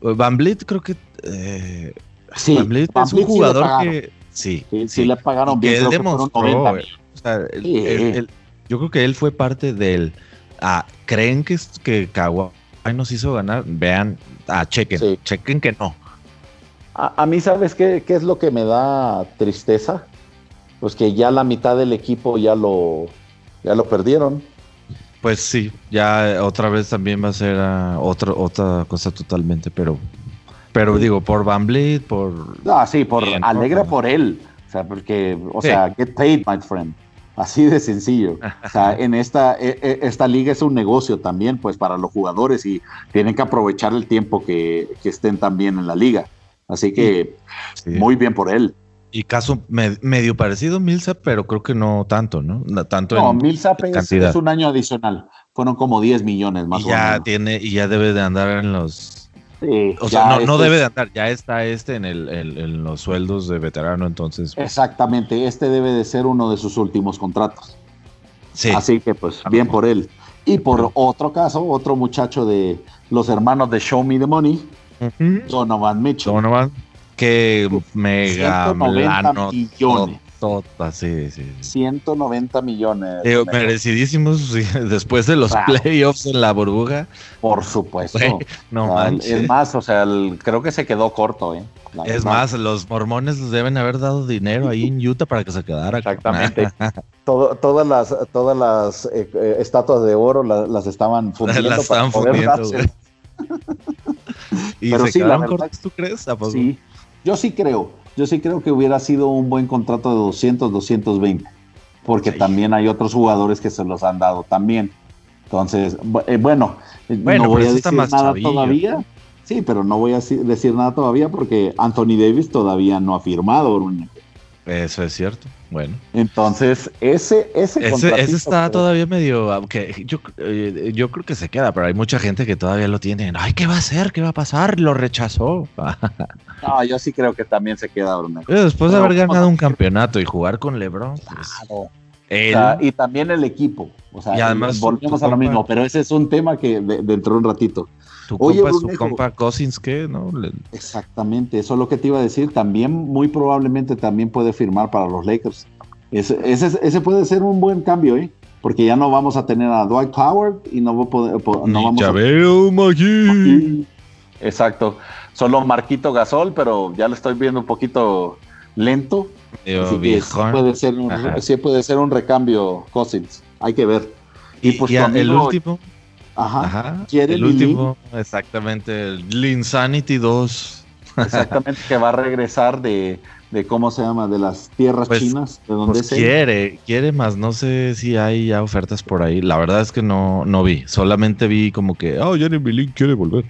Van Vliet creo que... Eh, sí, Van Vliet es un jugador que Sí, sí, le pagaron bien. Él demostró, yo creo que él fue parte del. Ah, ¿Creen que, que Kawhi nos hizo ganar? Vean, ah, chequen, chequen que no. A, mí, ¿sabes qué, qué es lo que me da tristeza? Pues que ya la mitad del equipo ya lo, ya lo perdieron. Pues sí, ya otra vez también va a ser uh, otra, otra cosa totalmente, pero pero digo, por Van Vliet, por. Ah, sí, por alegra por, él. O sea, porque, o sea, get paid, my friend. Así de sencillo. O sea, en esta, e, e, esta liga es un negocio también, pues, para los jugadores y tienen que aprovechar el tiempo que, estén también en la liga. Así que, muy bien por él. Y caso medio parecido Millsap, pero creo que no tanto, ¿no? Tanto no, Millsap es, un año adicional. Fueron como 10 millones más y ya Tiene, y ya debe de andar en los o sea, no, este debe de andar, ya está este en, el, en, los sueldos de veterano, entonces. Pues. Exactamente, este debe de ser uno de sus últimos contratos. Sí. Así que pues bien por él. Y por otro caso, otro muchacho de los hermanos de Show Me the Money, Donovan Mitchell. Donovan, que mega millones. Sí, sí. 190 millones. merecidísimos después de los playoffs en la burbuja. Por supuesto. no Es más, o sea, creo que se quedó corto, ¿eh? es más, los mormones deben haber dado dinero ahí en Utah para que se quedara. Exactamente. todas las, todas las eh, eh, estatuas de oro las, estaban fundiendo. Las estaban fundiendo, ¿Y Pero se sí, quedaron tú crees? Sí, yo sí creo yo sí creo que hubiera sido un buen contrato de 200, 220, porque también hay otros jugadores que se los han dado también. Entonces, eh, bueno, no voy a decir nada todavía. Sí, pero no voy a decir nada todavía porque Anthony Davis todavía no ha firmado. Eso es cierto. Bueno. Entonces, ese, ese, ese, está todavía medio. Aunque yo, eh, yo creo que se queda, pero hay mucha gente que todavía lo tiene. Ay, ¿qué va a hacer? ¿Qué va a pasar? Lo rechazó. no, yo sí creo que también se queda, Bruno. Después de haber ganado un campeonato y jugar con LeBron. Pues, claro. y también el equipo. O sea, y además, volvemos a lo mismo, pero ese es un tema que dentro de un ratito. Tu Oye, compa, su compa Cousins, ¿qué? ¿No? Exactamente, eso es lo que te iba a decir. También, muy probablemente, también puede firmar para los Lakers. Ese, ese, puede ser un buen cambio, ¿eh? Porque ya no vamos a tener a Dwight Howard y no, no vamos ya veo, exacto. Solo Marquito Gasol, pero ya lo estoy viendo un poquito lento. puede ser un, sí puede ser un recambio Cousins. Hay que ver. Y, pues el último. Ajá. el último, exactamente, el Linsanity 2. Exactamente, que va a regresar de, de cómo se llama, de las tierras pues, chinas, de donde pues quiere, quiere más, no sé si hay ya ofertas por ahí. La verdad es que no, no vi, solamente vi como que, oh, Jeremy Lin quiere volver.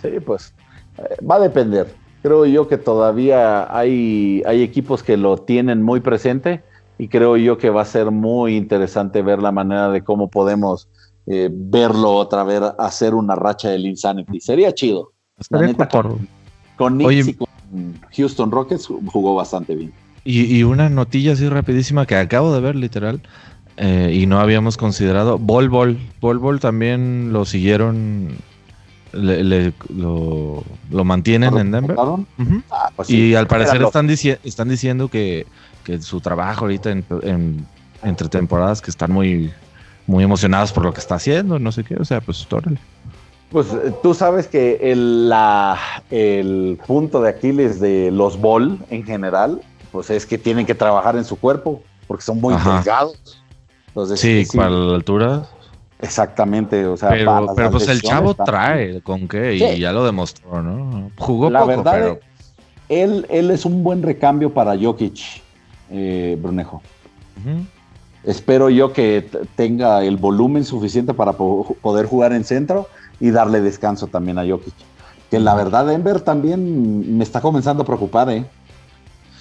Sí, pues eh, va a depender. Creo yo que todavía hay, hay equipos que lo tienen muy presente y creo yo que va a ser muy interesante ver la manera de cómo podemos eh, verlo otra vez hacer una racha del Insanity. Sería chido. con, con Knicks y con Houston Rockets jugó bastante bien. Y, una notilla así rapidísima que acabo de ver literal eh, y no habíamos considerado. Bol Bol. Bol Bol también lo siguieron lo, mantienen en Denver. Ah, pues y al parecer están, están diciendo que, su trabajo ahorita entre temporadas que están muy, muy emocionados por lo que está haciendo, no sé qué, o sea, pues órale. Pues eh, tú sabes que el, la, el punto de Aquiles de los Ball en general, pues es que tienen que trabajar en su cuerpo, porque son muy delgados. sí, para la altura. Exactamente, o sea, pero, pues el chavo trae con qué y ya lo demostró, ¿no? Jugó la verdad, él, él es un buen recambio para Jokic, eh, Brunejo. Espero yo que tenga el volumen suficiente para poder jugar en centro y darle descanso también a Jokic. Que la verdad Denver también me está comenzando a preocupar, ¿eh?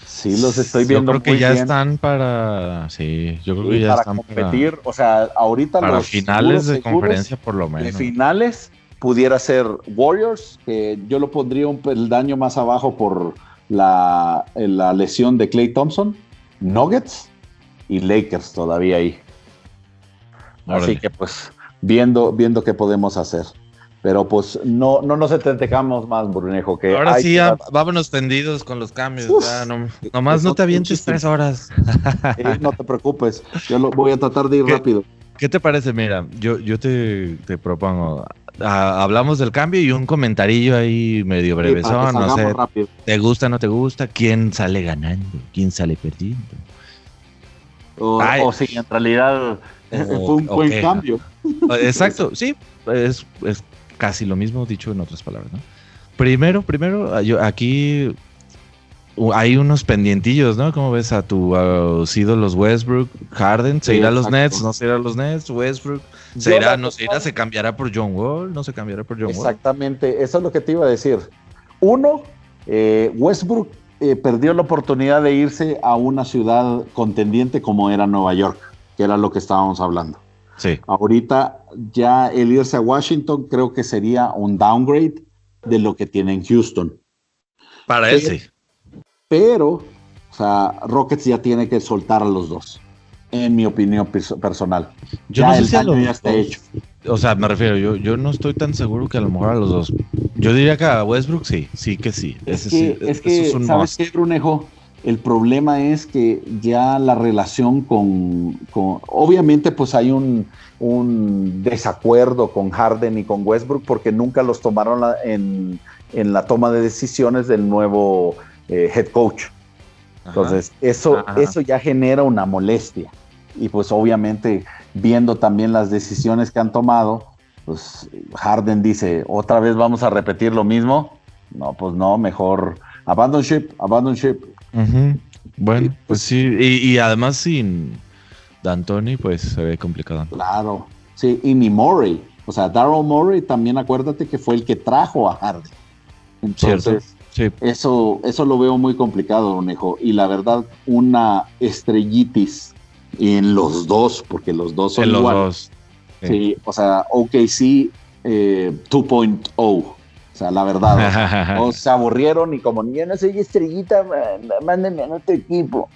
Sí, los estoy viendo. Yo creo que ya están para. Sí, yo creo que ya están competir. Para, o sea, ahorita para finales de conferencia, por lo menos. De finales pudiera ser Warriors, que yo lo pondría un peldaño más abajo por la, la lesión de Clay Thompson. Nuggets y Lakers todavía ahí. Así que pues viendo, viendo qué podemos hacer. Pero pues no, no nos entretengamos más, Brunejo. Que Ahora sí, vámonos tendidos con los cambios. no, nomás no te avientes tres horas. no te preocupes, yo lo, voy a tratar de ir rápido. ¿Qué te parece? Mira, yo, yo te, propongo, hablamos del cambio y un comentarillo ahí medio breve. no sé, ¿te gusta, no te gusta? ¿Quién sale ganando? ¿Quién sale perdiendo? O, o si en realidad fue un buen cambio. Exacto, sí, es, es casi lo mismo dicho en otras palabras, ¿no? Primero, primero, yo, aquí hay unos pendientillos, ¿no? ¿Cómo ves a tus ídolos Westbrook, Harden? ¿Se irá a los Nets? ¿No se irá a los Nets? ¿Westbrook? ¿Se irá? ¿No se irá? ¿Se cambiará por John Wall? ¿No se cambiará por John Wall? Exactamente, eso es lo que te iba a decir. Uno, eh, Westbrook eh, perdió la oportunidad de irse a una ciudad contendiente como era Nueva York, que era lo que estábamos hablando. Sí. Ahorita ya el irse a Washington creo que sería un downgrade de lo que tiene en Houston. Para él Pero, o sea, Rockets ya tiene que soltar a los dos, en mi opinión personal. Yo ya el daño ya está hecho. O sea, me refiero, yo, yo no estoy tan seguro que a lo mejor a los dos. Yo diría que a Westbrook sí, sí que sí. Es que, es que ¿sabes qué, Brunejo? El problema es que ya la relación con, obviamente pues hay un, desacuerdo con Harden y con Westbrook porque nunca los tomaron en, la toma de decisiones del nuevo eh, head coach. Entonces, eso, eso ya genera una molestia. Y pues obviamente viendo también las decisiones que han tomado, pues Harden dice, otra vez vamos a repetir lo mismo. No, pues no, mejor abandon ship, abandon ship. Bueno, pues, pues, sí, y, además sin D'Antoni, pues se ve complicado. Claro, sí, y ni Murray. O sea, Daryl Murray también acuérdate que fue el que trajo a Harden. Entonces, eso, eso lo veo muy complicado, Nejo. Y la verdad, una estrellitis en los dos, porque los dos son en los dos. Sí. o sea, OKC eh, 2.0. O sea, la verdad, o se aburrieron y como yo no soy estrellita, mándenme a otro equipo.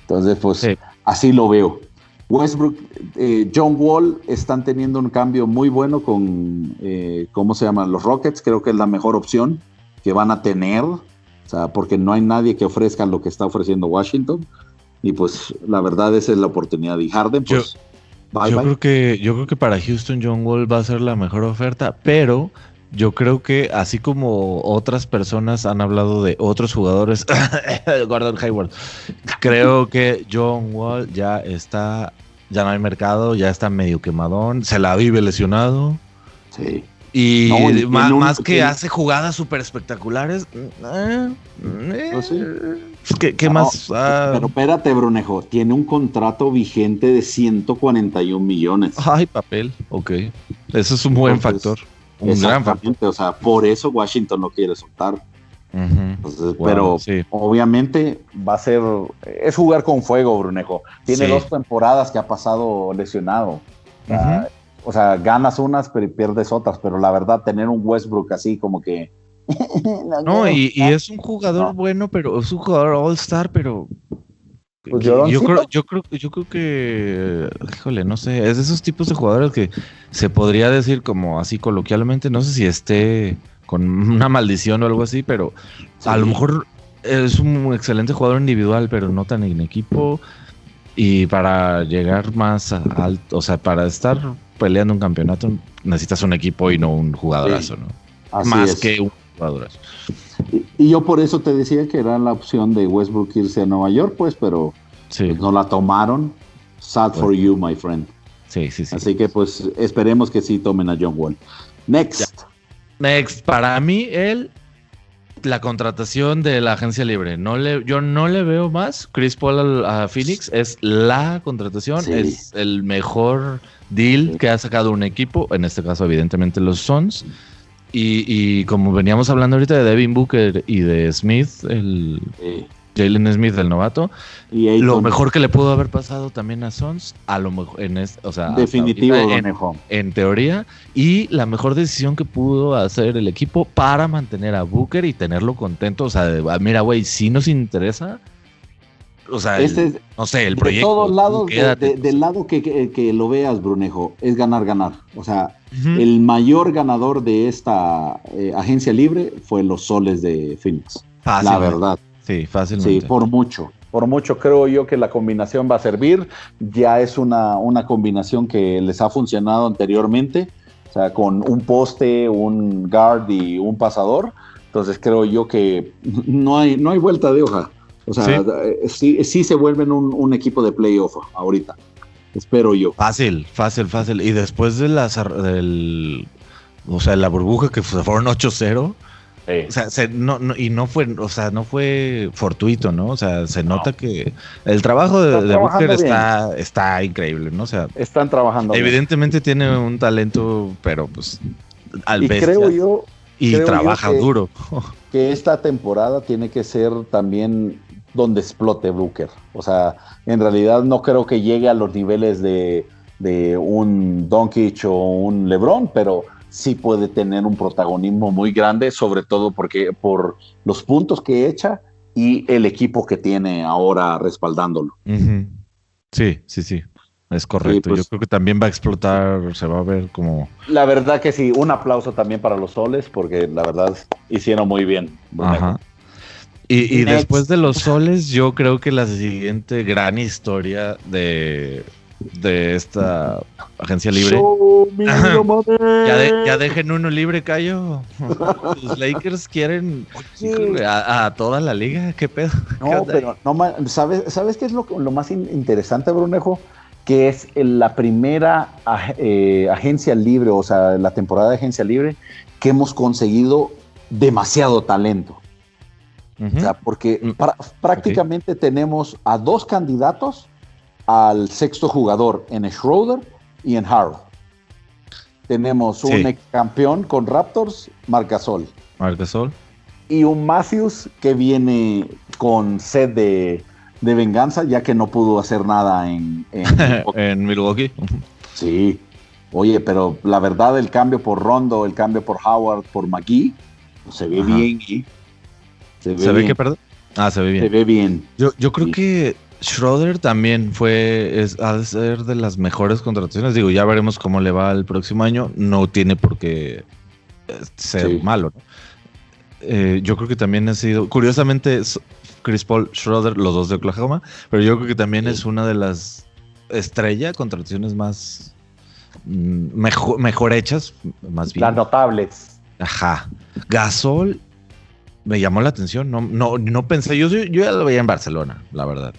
Entonces, pues así lo veo. Westbrook, eh, John Wall están teniendo un cambio muy bueno con, eh, ¿cómo se llaman? Los Rockets. Creo que es la mejor opción que van a tener. O sea, porque no hay nadie que ofrezca lo que está ofreciendo Washington. Y pues la verdad esa es la oportunidad. Y Harden, pues... Yo, creo que yo creo que para Houston John Wall va a ser la mejor oferta, pero yo creo que así como otras personas han hablado de otros jugadores, Gordon Hayward, creo que John Wall ya está, ya no hay mercado, ya está medio quemadón, se la vive lesionado. Sí. Y, más, que hace jugadas súper espectaculares. Eh, eh, pues ¿Qué, más? Ah. Pero espérate, Brunejo, tiene un contrato vigente de 141 millones. Ay, papel, ok. Eso es un buen factor. Un gran factor. O sea, por eso Washington no quiere soltar. pero obviamente va a ser, es jugar con fuego, Brunejo. Tiene dos temporadas que ha pasado lesionado. O sea, ganas unas pero pierdes otras, pero la verdad, tener un Westbrook así como que... no, y, es un jugador bueno, pero es un jugador all-star, pero... Pues yo, creo, yo, creo, yo creo que, híjole, no sé, es de esos tipos de jugadores que se podría decir como así coloquialmente, no sé si esté con una maldición o algo así, pero a lo mejor es un excelente jugador individual, pero no tan en equipo. Y para llegar más alto, o sea, para estar peleando un campeonato necesitas un equipo y no un jugadorazo, ¿no? Más que un jugadorazo. Y, yo por eso te decía que era la opción de Westbrook irse a Nueva York, pues, pero pues, no la tomaron. Sad for you, my friend. Sí, sí, sí. Así que pues esperemos que sí tomen a John Wall. Next. Next, para mí él la contratación de la agencia libre. No le, yo no le veo más. Chris Paul a, Phoenix es la contratación, es el mejor deal que ha sacado un equipo, en este caso evidentemente los Suns. Y, como veníamos hablando ahorita de Devin Booker y de Smith, el Jalen Smith, el novato, y lo mejor que le pudo haber pasado también a Sons, a lo mejor en o sea, definitivo en, en, teoría, y la mejor decisión que pudo hacer el equipo para mantener a Booker y tenerlo contento, o sea, ah, mira, güey, si nos interesa, o sea, este no sé, el proyecto. De todos lados, del lado que, lo veas, Brunejo, es ganar, ganar. O sea, el mayor ganador de esta eh, agencia libre fue los soles de Phoenix. La verdad. Sí, fácilmente. Sí, por mucho. Por mucho creo yo que la combinación va a servir. Ya es una, una combinación que les ha funcionado anteriormente. O sea, con un poste, un guard y un pasador. Entonces creo yo que no hay, no hay vuelta de hoja. O sea, sí, sí, se vuelven un, equipo de playoff ahorita. Espero yo. Fácil, fácil, fácil. Y después de la, del, o sea, la burbuja que fueron 8-0. O sea, no, y no fue, o sea, no fue fortuito, ¿no? O sea, se nota que el trabajo de, de Booker está, está increíble, ¿no? O sea, están trabajando. Evidentemente tiene un talento, pero pues al y creo yo y trabaja duro. Que esta temporada tiene que ser también donde explote Booker. O sea, en realidad no creo que llegue a los niveles de, un Doncic o un LeBron, pero sí puede tener un protagonismo muy grande, sobre todo porque por los puntos que echa y el equipo que tiene ahora respaldándolo. Sí, sí, sí. Es correcto. Yo pues creo que también va a explotar, se va a ver como. La verdad que sí, un aplauso también para los soles, porque la verdad hicieron muy bien. Ajá. Y, después de los soles, yo creo que la siguiente gran historia de, de esta agencia libre. ya, dejen uno libre, Cayo. Los Lakers quieren a, toda la liga. ¿Qué pedo? No, pero no, ¿sabes, ¿sabes qué es lo, más interesante, Brunejo? Que es la primera eh, agencia libre, o sea, la temporada de agencia libre, que hemos conseguido demasiado talento. O sea, porque prácticamente tenemos a dos candidatos al sexto jugador en Schroeder y en Harold. Tenemos un ex campeón con Raptors, Marcasol. Marcasol. Y un Matthews que viene con sed de, venganza, ya que no pudo hacer nada en, en, Milwaukee. Sí. Oye, pero la verdad, el cambio por Rondo, el cambio por Howard, por McGee, pues, se ve bien. ¿eh? Se ve, que, perdón? Ah, se ve bien. Se ve bien. Yo, yo creo que Schroeder también fue, es, ha de ser de las mejores contrataciones. Digo, ya veremos cómo le va el próximo año. No tiene por qué eh, ser malo, ¿no? Eh, yo creo que también ha sido, curiosamente, Chris Paul Schroeder, los dos de Oklahoma, pero yo creo que también es una de las estrella contrataciones más mm, mejor, mejor hechas, más bien. Las notables. Ajá. Gasol me llamó la atención. No, no, no pensé. Yo, yo ya lo veía en Barcelona, la verdad.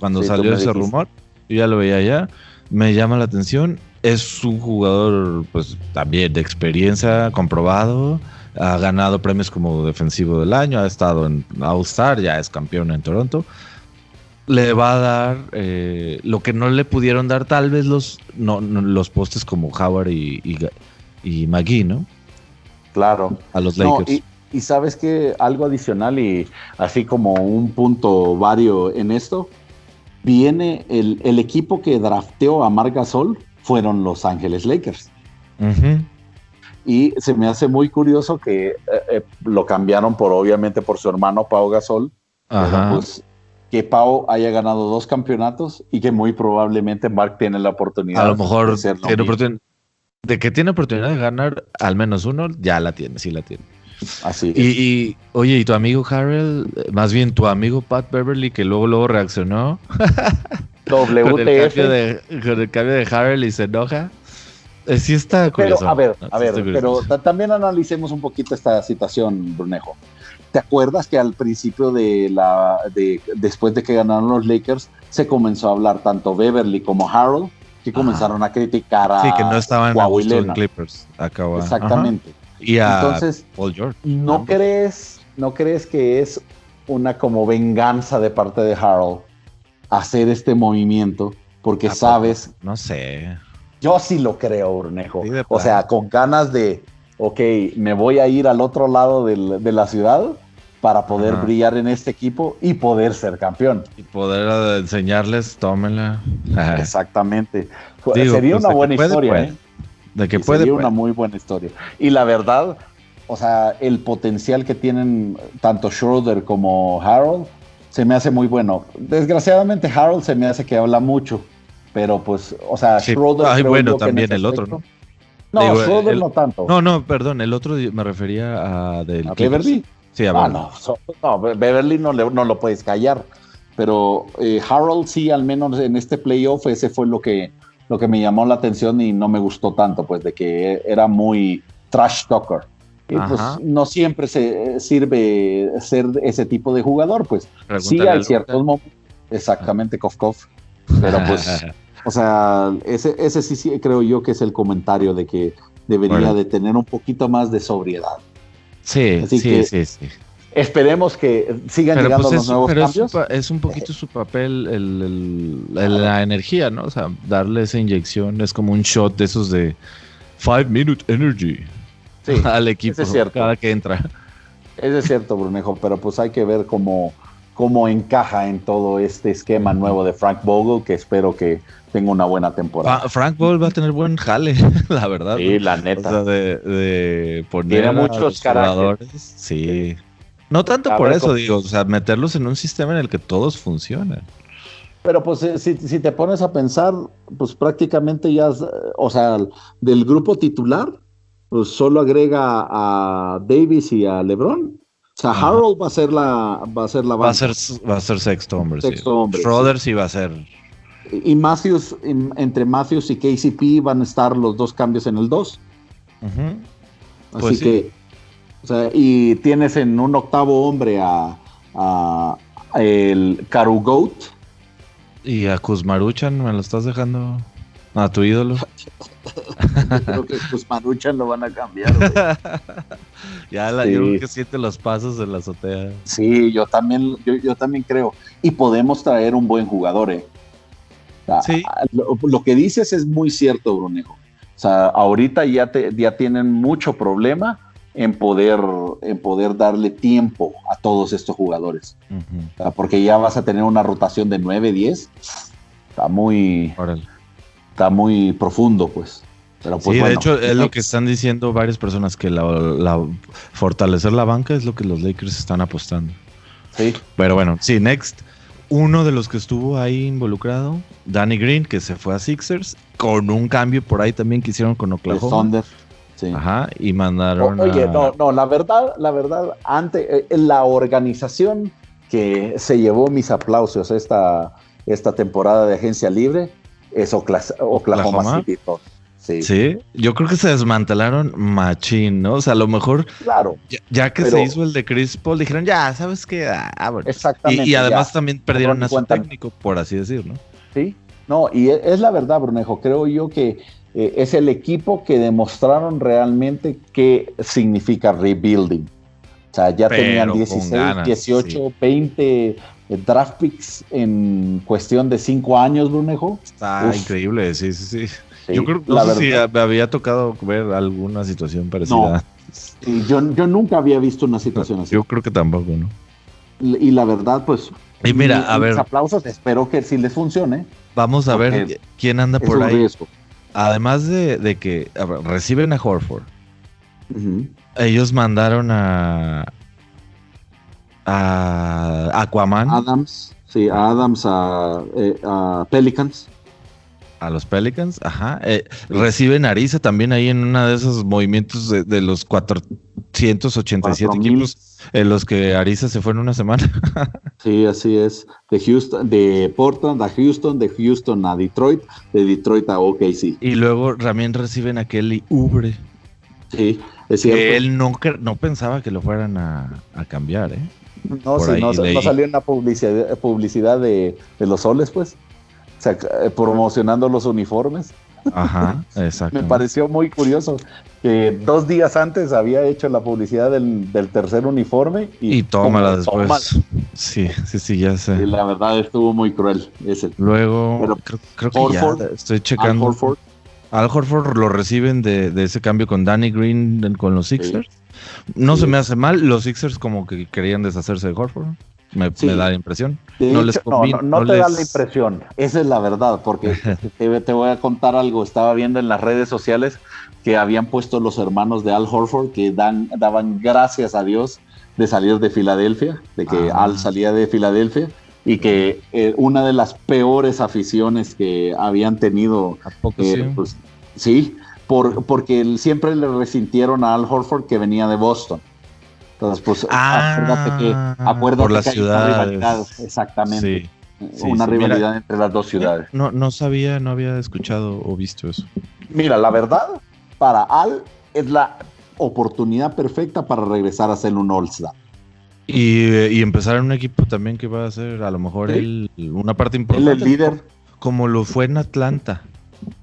Cuando salió ese rumor, yo ya lo veía allá. Me llama la atención. Es un jugador, pues también de experiencia, comprobado. Ha ganado premios como defensivo del año. Ha estado en All-Star, ya es campeón en Toronto. Le va a dar eh, lo que no le pudieron dar, tal vez los, no, los postes como Howard y, y, McGee, ¿no? Claro. A los Lakers. Y sabes que algo adicional y así como un punto vario en esto, viene el, equipo que drafteó a Marc Gasol fueron Los Ángeles Lakers. Y se me hace muy curioso que eh, eh, lo cambiaron por obviamente por su hermano Pau Gasol. Pues, que Pau haya ganado dos campeonatos y que muy probablemente Mark tiene la oportunidad. A lo mejor de, de que tiene oportunidad de ganar al menos uno, ya la tiene, sí la tiene. Así. Y, oye, ¿y tu amigo Harold, más bien tu amigo Pat Beverly, que luego luego reaccionó? WTF. con, el cambio de, con el cambio de Harold y se enoja. Eh, sí está curioso. Pero, a ver, a ver, pero también analicemos un poquito esta situación, Brunejo. ¿Te acuerdas que al principio de la, de, después de que ganaron los Lakers, se comenzó a hablar tanto Beverly como Harold, que comenzaron a criticar a Sí, que no estaban en Clippers. Acaba. Exactamente. Y a Entonces, Paul George. ¿no crees, ¿no crees que es una como venganza de parte de Harold hacer este movimiento? Porque sabes. No sé. Yo sí lo creo, Urnejo. o sea, con ganas de, ok, me voy a ir al otro lado de la ciudad para poder brillar en este equipo y poder ser campeón. Y poder enseñarles, tómenla. Exactamente. Sería pues, una buena historia, ¿eh? De que puede. Sería una muy buena historia. Y la verdad, o sea, el potencial que tienen tanto Schroeder como Harold se me hace muy bueno. Desgraciadamente, Harold se me hace que habla mucho, pero pues, o sea, Schroeder. Ay, bueno, también el otro, ¿no? No, Schroeder no tanto. No, no, perdón, el otro me refería a del. ¿A Beverly? Sí, a ah, no, no, Beverly no, le, no lo puedes callar. Pero eh, Harold sí, al menos en este playoff, ese fue lo que lo que me llamó la atención y no me gustó tanto, pues de que era muy trash talker. Y pues no siempre se sirve ser ese tipo de jugador, pues sí hay ciertos momentos. Exactamente, Kof Kof. Pero pues, o sea, ese, ese sí, sí creo yo que es el comentario de que debería de tener un poquito más de sobriedad. Sí, sí, sí, sí. Esperemos que sigan llegando pues los nuevos cambios. Es, un poquito su papel el, la energía, ¿no? O sea, darle esa inyección es como un shot de esos de Five Minute Energy al equipo cada que entra. Eso es cierto, Brunejo, pero pues hay que ver cómo, cómo encaja en todo este esquema nuevo de Frank Vogel, que espero que tenga una buena temporada. Frank Vogel va a tener buen jale, la verdad. Sí, la neta. O sea, de, de poner Tiene muchos jugadores. Sí. No tanto por eso, digo, o sea, meterlos en un sistema en el que todos funcionan. Pero pues eh, si, te pones a pensar, pues prácticamente ya, o sea, del grupo titular, pues solo agrega a Davis y a LeBron. O sea, Harold va a ser la va a ser la va a ser va a ser sexto hombre. Sexto hombre. sí. va a ser. Y Matthews entre Matthews y KCP van a estar los dos cambios en el 2. Así pues que o sea, y tienes en un octavo hombre a, a, el Karugoat. Y a Kuzmaruchan, ¿me lo estás dejando a tu ídolo? creo que Kuzmaruchan lo van a cambiar. ya la, yo creo que siente los pasos de la azotea. Sí, yo también, yo, también creo. Y podemos traer un buen jugador, ¿eh? sí. lo, lo, que dices es muy cierto, Brunejo. O sea, ahorita ya, te, ya tienen mucho problema en poder, en poder darle tiempo a todos estos jugadores. porque ya vas a tener una rotación de 9, 10. Está muy, está muy profundo, pues. Pero pues sí, de hecho es lo que están diciendo varias personas, que la, fortalecer la banca es lo que los Lakers están apostando. Sí. Pero bueno, sí, next. Uno de los que estuvo ahí involucrado, Danny Green, que se fue a Sixers, con un cambio por ahí también que hicieron con Oklahoma. Ajá, y mandaron. oye, no, no, la verdad, la verdad, antes, eh, la organización que se llevó mis aplausos esta, esta temporada de agencia libre es Oklahoma, City. Sí. Yo creo que se desmantelaron machín, ¿no? O sea, a lo mejor. Claro. Ya, que se hizo el de Chris Paul, dijeron, ya, ¿sabes qué? Ah, bueno. Exactamente. Y, además también perdieron a su técnico, por así decirlo. Sí. No, y e, es la verdad, Brunejo. Creo yo que eh, es el equipo que demostraron realmente qué significa rebuilding. O sea, ya tenían 16, 18, 20 draft picks en cuestión de 5 años, Brunejo. Está increíble, sí, sí, sí. yo creo que me había tocado ver alguna situación parecida. yo, yo nunca había visto una situación así. Yo creo que tampoco, ¿no? Y la verdad, pues. Y mira, a ver. aplausos, espero que sí les funcione. Vamos a ver quién anda por ahí. Además de, que reciben a Horford, ellos mandaron a, a Aquaman. Adams, sí, a Adams, a, eh, Pelicans. A los Pelicans, ajá. Eh, reciben a Arisa también ahí en uno de esos movimientos de, los 487 equipos en los que Arisa se fue en una semana. sí, así es. De Houston, de Portland a Houston, de Houston a Detroit, de Detroit a OKC. Y luego también reciben a Kelly Ubre. Sí, es cierto. Que él no, no pensaba que lo fueran a, cambiar, ¿eh? No, sí, no, salió en la publicidad, publicidad de, de los soles, pues. O sea, eh, promocionando los uniformes. Ajá, exacto. Me pareció muy curioso que dos días antes había hecho la publicidad del, tercer uniforme y, y tómala después. Sí, sí, sí, ya sé. Y la verdad estuvo muy cruel ese. Luego, creo, que ya estoy checando. Al Horford. Al Horford lo reciben de, ese cambio con Danny Green con los Sixers. No se me hace mal, los Sixers como que querían deshacerse de Horford me, da la impresión. no, no, te da la impresión, esa es la verdad, porque te, voy a contar algo, estaba viendo en las redes sociales que habían puesto los hermanos de Al Horford que dan, daban gracias a Dios de salir de Filadelfia, de que ah. Al salía de Filadelfia y que eh, una de las peores aficiones que habían tenido, ¿A poco eh, sí? Pues, sí, por, porque siempre le resintieron a Al Horford que venía de Boston. Entonces, pues, ah, acuérdate que, acuérdate por las ciudades. exactamente. una rivalidad entre las dos ciudades. No, no sabía, no había escuchado o visto eso. Mira, la verdad, para Al es la oportunidad perfecta para regresar a ser un All-Star. Y, empezar en un equipo también que va a ser a lo mejor una parte importante. el líder. Como lo fue en Atlanta.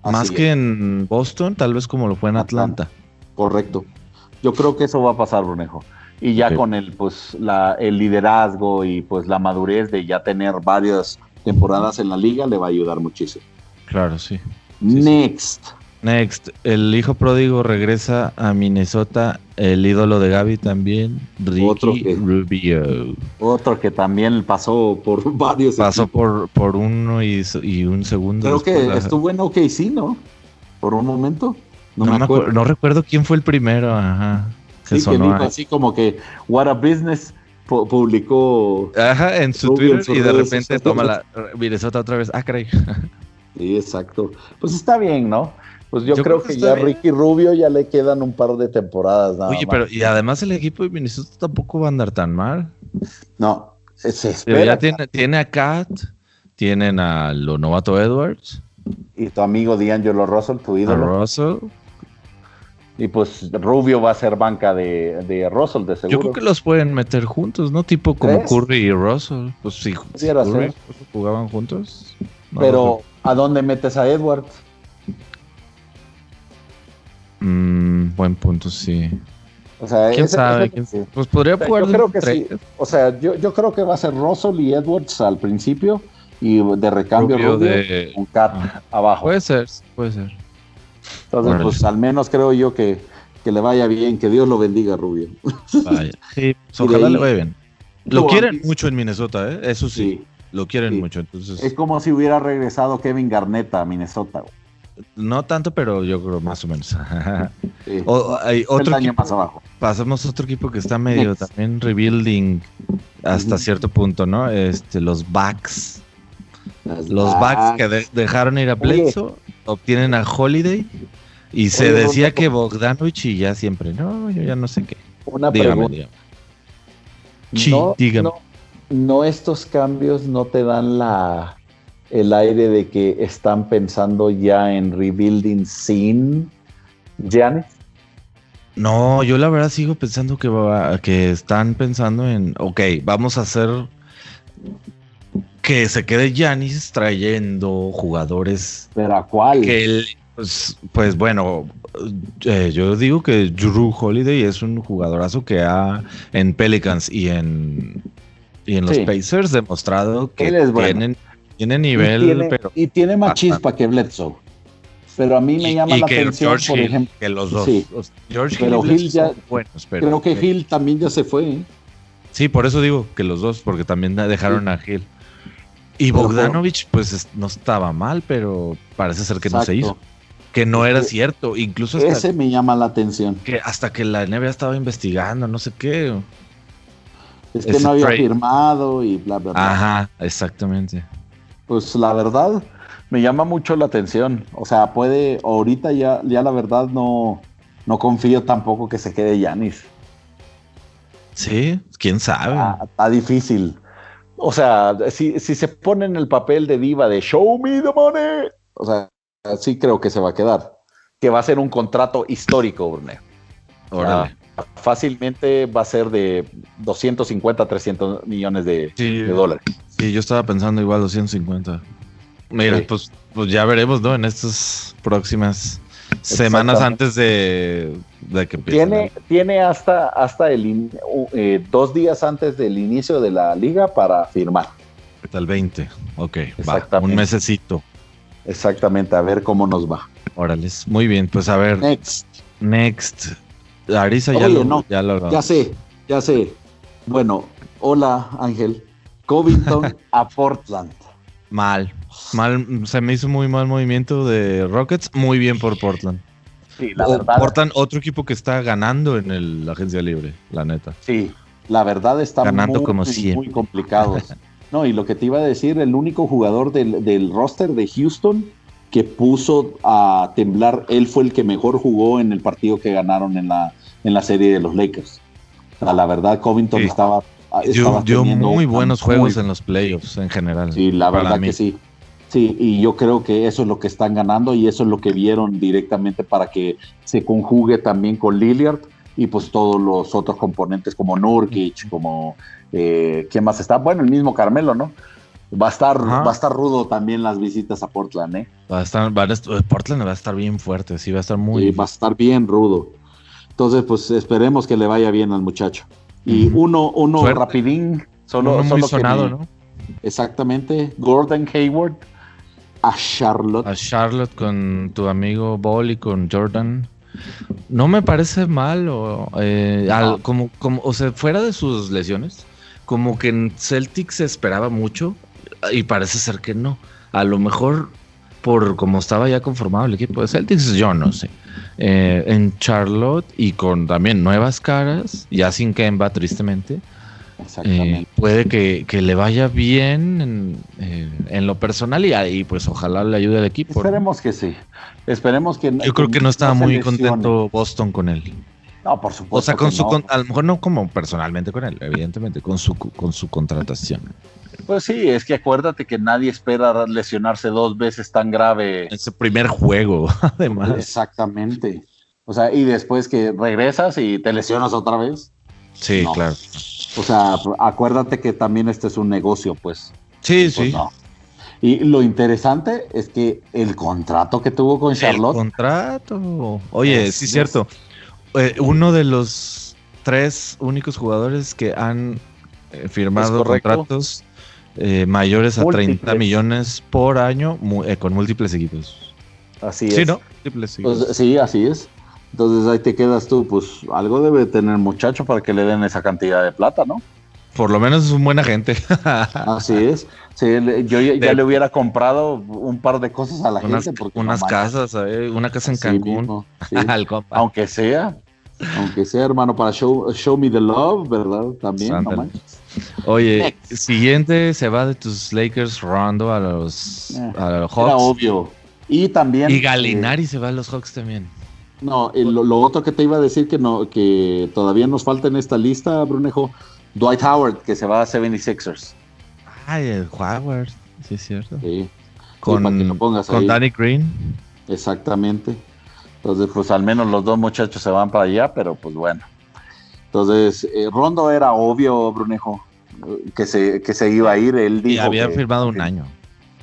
Más que en Boston, tal vez como lo fue en Atlanta. Correcto. Yo creo que eso va a pasar, Brunejo y ya con el pues la, el liderazgo y pues la madurez de ya tener varias temporadas en la liga le va a ayudar muchísimo. Claro, sí. Next. Next, el hijo pródigo regresa a Minnesota, el ídolo de Gaby también, Ricky otro que, Rubio. Otro que también pasó por varios. Pasó por, por uno y, un segundo. Creo que estuvo en OKC, ¿no? Por un momento. No, me acuerdo. no recuerdo quién fue el primero, ajá. Sí, que dijo así como que What a Business publicó. Ajá, en su Twitter y de repente toma la Minnesota otra vez. Ah, caray. Sí, exacto. Pues está bien, ¿no? Pues yo, creo, que, ya Ricky Rubio ya le quedan un par de temporadas. Nada Oye, pero y además el equipo de Minnesota tampoco va a andar tan mal. No, se espera. ya tiene, tiene a Kat, tienen a lo novato Edwards. Y tu amigo D'Angelo Russell, tu ídolo. Russell. Y pues Rubio va a ser banca de, de Russell, de seguro. Yo creo que los pueden meter juntos, ¿no? Tipo como Curry y Russell. Pues sí, Curry, jugaban juntos. Pero, ¿a dónde metes a Edwards? Mm, buen punto, sí. O sea, ¿Quién sabe? Pues podría jugar. Yo creo que sí. O sea, yo, yo, creo que va a ser Russell y Edwards al principio y de recambio Rubio, de... un cat ah. abajo. Puede ser, puede ser. Entonces, pues al menos creo yo que, le vaya bien, que Dios lo bendiga, Rubio. Vaya. Sí, pues, ojalá le vaya bien. Lo quieren mucho en Minnesota, ¿eh? Eso sí. Lo quieren mucho. Entonces... Es como si hubiera regresado Kevin Garnett a Minnesota. No tanto, pero yo creo más o menos. hay otro año más abajo. Pasamos a otro equipo que está medio también rebuilding hasta cierto punto, ¿no? Este, los Bucks. los Bucks que dejaron ir a Bledsoe obtienen a Holiday y se decía que Bogdanovich y ya siempre, no, yo ya no sé qué. Una pregunta. no, No, estos cambios no te dan la, el aire de que están pensando ya en rebuilding sin Giannis? No, yo la verdad sigo pensando que, que están pensando en, ok, vamos a hacer que se quede Giannis trayendo jugadores. ¿Pero a cuál? Que pues, pues, bueno, eh, yo digo que Drew Holiday es un jugadorazo que ha en Pelicans y en, y en los Pacers demostrado que tiene nivel. Y tiene, pero y tiene más chispa que Bledsoe. Pero a mí me llama la atención, por ejemplo. Que los dos. George pero Hill, ya. creo que Hill también ya se fue. ¿eh? Sí, por eso digo que los dos, porque también dejaron a Hill. Y Bogdanovich, pues no estaba mal, pero parece ser que no se hizo. Que no era cierto. Incluso ese me llama la atención. Que hasta que la NBA estaba investigando, no sé qué. Es que no había firmado y bla, bla, bla. Ajá, exactamente. Pues la verdad, me llama mucho la atención. O sea, puede, ahorita ya, ya la verdad no, no confío tampoco que se quede Yanis. Sí, quién sabe. Ah, está difícil. O sea, si, se pone en el papel de diva de Show me the money, o sea, sí creo que se va a quedar. Que va a ser un contrato histórico, Brune. Fácilmente va a ser de 250, 300 millones de, dólares. Sí, yo estaba pensando igual 250. Mira, pues, pues ya veremos, ¿no? En estas próximas semanas antes de, que empiece. Tiene, tiene hasta, hasta el, eh, dos días antes del inicio de la liga para firmar. Hasta el 20, ok, va, un mesecito. Exactamente, a ver cómo nos va. Órales, muy bien, pues a ver. Next. Next. Arisa ya, lo, ya lo... Ya sé, ya sé. Bueno, hola Ángel. Covington a Portland. Mal. Mal, se me hizo muy mal movimiento de Rockets, muy bien por Portland. Sí, la verdad. Portland, otro equipo que está ganando en la agencia libre, la neta. Sí, la verdad está ganando muy, como muy complicado. no, y lo que te iba a decir, el único jugador del, roster de Houston que puso a temblar, él fue el que mejor jugó en el partido que ganaron en la, en la serie de los Lakers. la verdad, Covington estaba, dio, muy buenos juegos en los playoffs en general. Sí, la verdad que sí. Sí, y yo creo que eso es lo que están ganando y eso es lo que vieron directamente para que se conjugue también con Lillard y pues todos los otros componentes como Nurkic, como eh, ¿quién más está? Bueno, el mismo Carmelo, ¿no? Va a estar, va a estar rudo también las visitas a Portland, ¿eh? Va a estar, Portland va a estar bien fuerte, sí, va a estar muy. Sí, va a estar bien rudo. Entonces, pues esperemos que le vaya bien al muchacho. Y uno, uno rapidín, solo, muy sonado, ¿no? Exactamente, Gordon Hayward a Charlotte. A Charlotte con tu amigo Ball y con Jordan. No me parece mal, o, eh, como, como, o sea, fuera de sus lesiones, como que en Celtics se esperaba mucho y parece ser que no. A lo mejor por como estaba ya conformado el equipo de Celtics, yo no sé. Eh, en Charlotte y con también nuevas caras, ya sin Kemba tristemente, eh, puede que, le vaya bien eh, en, lo personal y ahí pues ojalá le ayude al equipo. Esperemos que sí. Esperemos que Yo creo que no estaba muy contento Boston con él. No, por supuesto. O sea, con su, a lo mejor no como personalmente con él, evidentemente, con su, con su contratación. Pues sí, es que acuérdate que nadie espera lesionarse dos veces tan grave. Ese primer juego, además. Exactamente. O sea, y después que regresas y te lesionas otra vez. Sí, claro. O sea, acuérdate que también este es un negocio, pues. Sí, pues sí. Y lo interesante es que el contrato que tuvo con Charlotte. El contrato. Oye, sí, es cierto. Eh, uno de los tres únicos jugadores que han eh, firmado contratos eh, mayores a 30 millones por año con múltiples equipos. Así es. Sí, ¿no? Múltiples pues, sí, así es. Entonces ahí te quedas tú, pues algo debe tener muchacho para que le den esa cantidad de plata, ¿no? Por lo menos es un buen agente. Así es. Sí, yo ya, le hubiera comprado un par de cosas a la gente. Porque unas casas, una casa en Cancún. aunque sea, aunque sea, hermano, para show, show me the love, ¿verdad? También, no Oye, siguiente se va de tus Lakers Rondo a los, eh, a los Hawks. Era obvio. Y también. Y Galinari se va a los Hawks también. No, lo, otro que te iba a decir que no, que todavía nos falta en esta lista, Brunejo, Dwight Howard, que se va a 76ers. Ay, el Howard, sí es cierto. Sí. con, con Danny Green. Exactamente. Entonces, pues al menos los dos muchachos se van para allá, pero pues bueno. Entonces, eh, Rondo era obvio, Brunejo, que se, que se iba a ir. Él dijo y había firmado un año.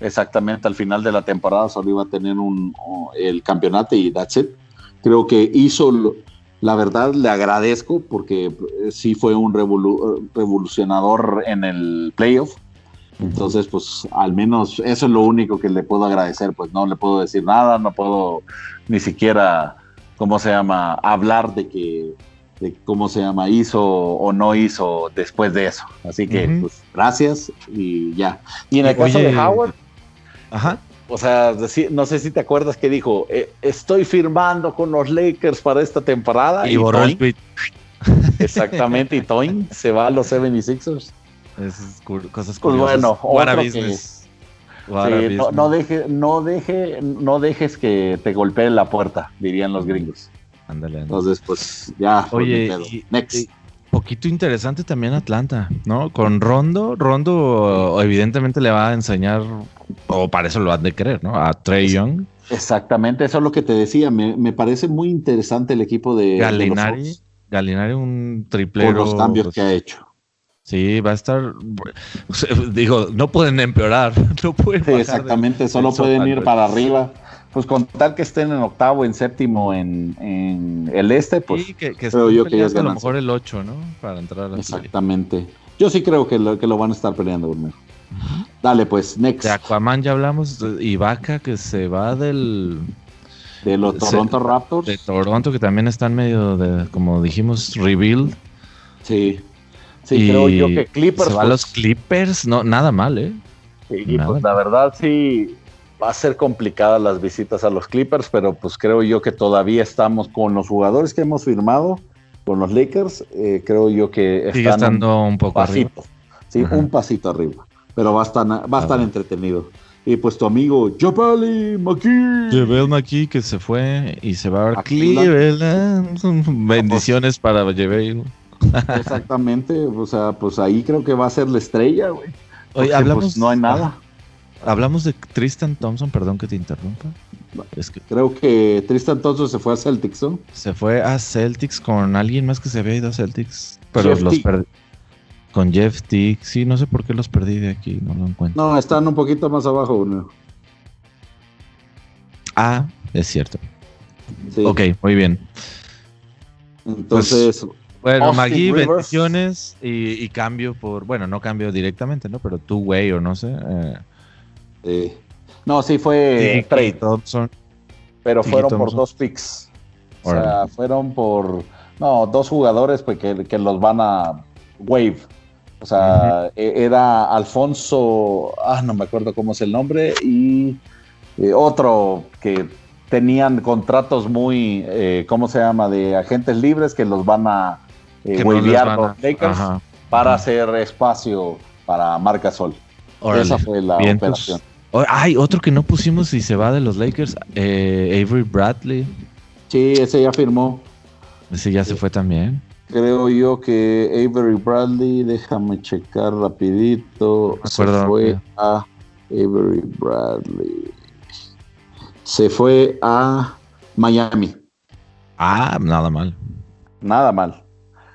Exactamente, al final de la temporada solo iba a tener un, el campeonato y that's it. Creo que hizo, la verdad le agradezco porque eh, sí fue un revolucionador en el playoff. Entonces, pues al menos eso es lo único que le puedo agradecer. Pues no le puedo decir nada, no puedo ni siquiera, ¿cómo se llama?, hablar de que, de cómo se llama, hizo o no hizo después de eso. Así que, pues gracias y ya. Y en el caso de Howard, Ajá. O sea, no sé si te acuerdas que dijo, eh, estoy firmando con los Lakers para esta temporada. Y, borró el tweet. Exactamente, y Toin se va a los 76ers. Esas cosas pues bueno, business. No, no, deje, no, deje, no dejes que te golpee la puerta, dirían los gringos. Ándale, Entonces, pues ya. Oye, Next poquito interesante también Atlanta, ¿no? Con Rondo, Rondo evidentemente le va a enseñar, o para eso lo han de querer, ¿no? A Trey Young. Exactamente, eso es lo que te decía. Me, parece muy interesante el equipo de Galinari. Galinari, un triplero. Por los cambios que ha hecho. Sí, va a estar. Digo, no pueden empeorar. No pueden. Sí, exactamente, solo pueden ir para arriba pues con tal que estén en octavo, en séptimo, en, el este, pues sí, que, creo yo que es a lo mejor el 8, ¿no? Para entrar a la Exactamente. Yo sí creo que lo, que lo van a estar peleando, Bruno. Dale, pues, next. De Aquaman ya hablamos, y Vaca que se va del... De los Toronto Raptors. De Toronto, que también están medio de, como dijimos, rebuild. Sí. Sí, creo yo que Clippers. Se va a los pues Clippers, no, nada mal, ¿eh? Sí, pues la verdad sí, va a ser complicada las visitas a los Clippers, pero pues creo yo que todavía estamos con los jugadores que hemos firmado, con los Lakers, eh, creo yo que están estando un, poco pasito, sí, un pasito arriba, pero va a estar, va a estar entretenido. Y pues tu amigo Jabali McKee. Jabal McKee que se fue y se va a Cleveland. Bendiciones para Jabal. Exactamente, o sea, pues ahí creo que va a ser la estrella, güey. Oye, hablamos. Pues, no hay nada. Hablamos de Tristan Thompson, perdón que te interrumpa. Es que Creo que Tristan Thompson se fue a Celtics, ¿no? Se fue a Celtics con alguien más que se había ido a Celtics. Pero los perdí. Con Jeff Tick. Sí, no sé por qué los perdí de aquí, no lo encuentro. No, están un poquito más abajo, uno. Ah, es cierto. Sí. Ok, muy bien. Entonces. Pues, bueno, Magui, bendiciones y, cambio por. Bueno, no cambio directamente, ¿no? Pero two way o no sé. Eh, no, sí fue trade. Thompson. Pero fueron por dos picks. O sea, fueron por. No, dos jugadores pues, que, los van a wave. O sea, e, era Alfonso. Ah, no me acuerdo cómo es el nombre. Y eh, otro que tenían contratos muy. Eh, ¿Cómo se llama? De agentes libres que los van a eh, wavear los Lakers para hacer espacio para Marca Sol. Esa fue la operación. Ay, otro que no pusimos y se va de los Lakers, eh, Avery Bradley. Sí, ese ya firmó. Ese ya se fue también. Creo yo que Avery Bradley, déjame checar rapidito. se fue a Avery Bradley. Se fue a Miami. Ah, nada mal. Nada mal.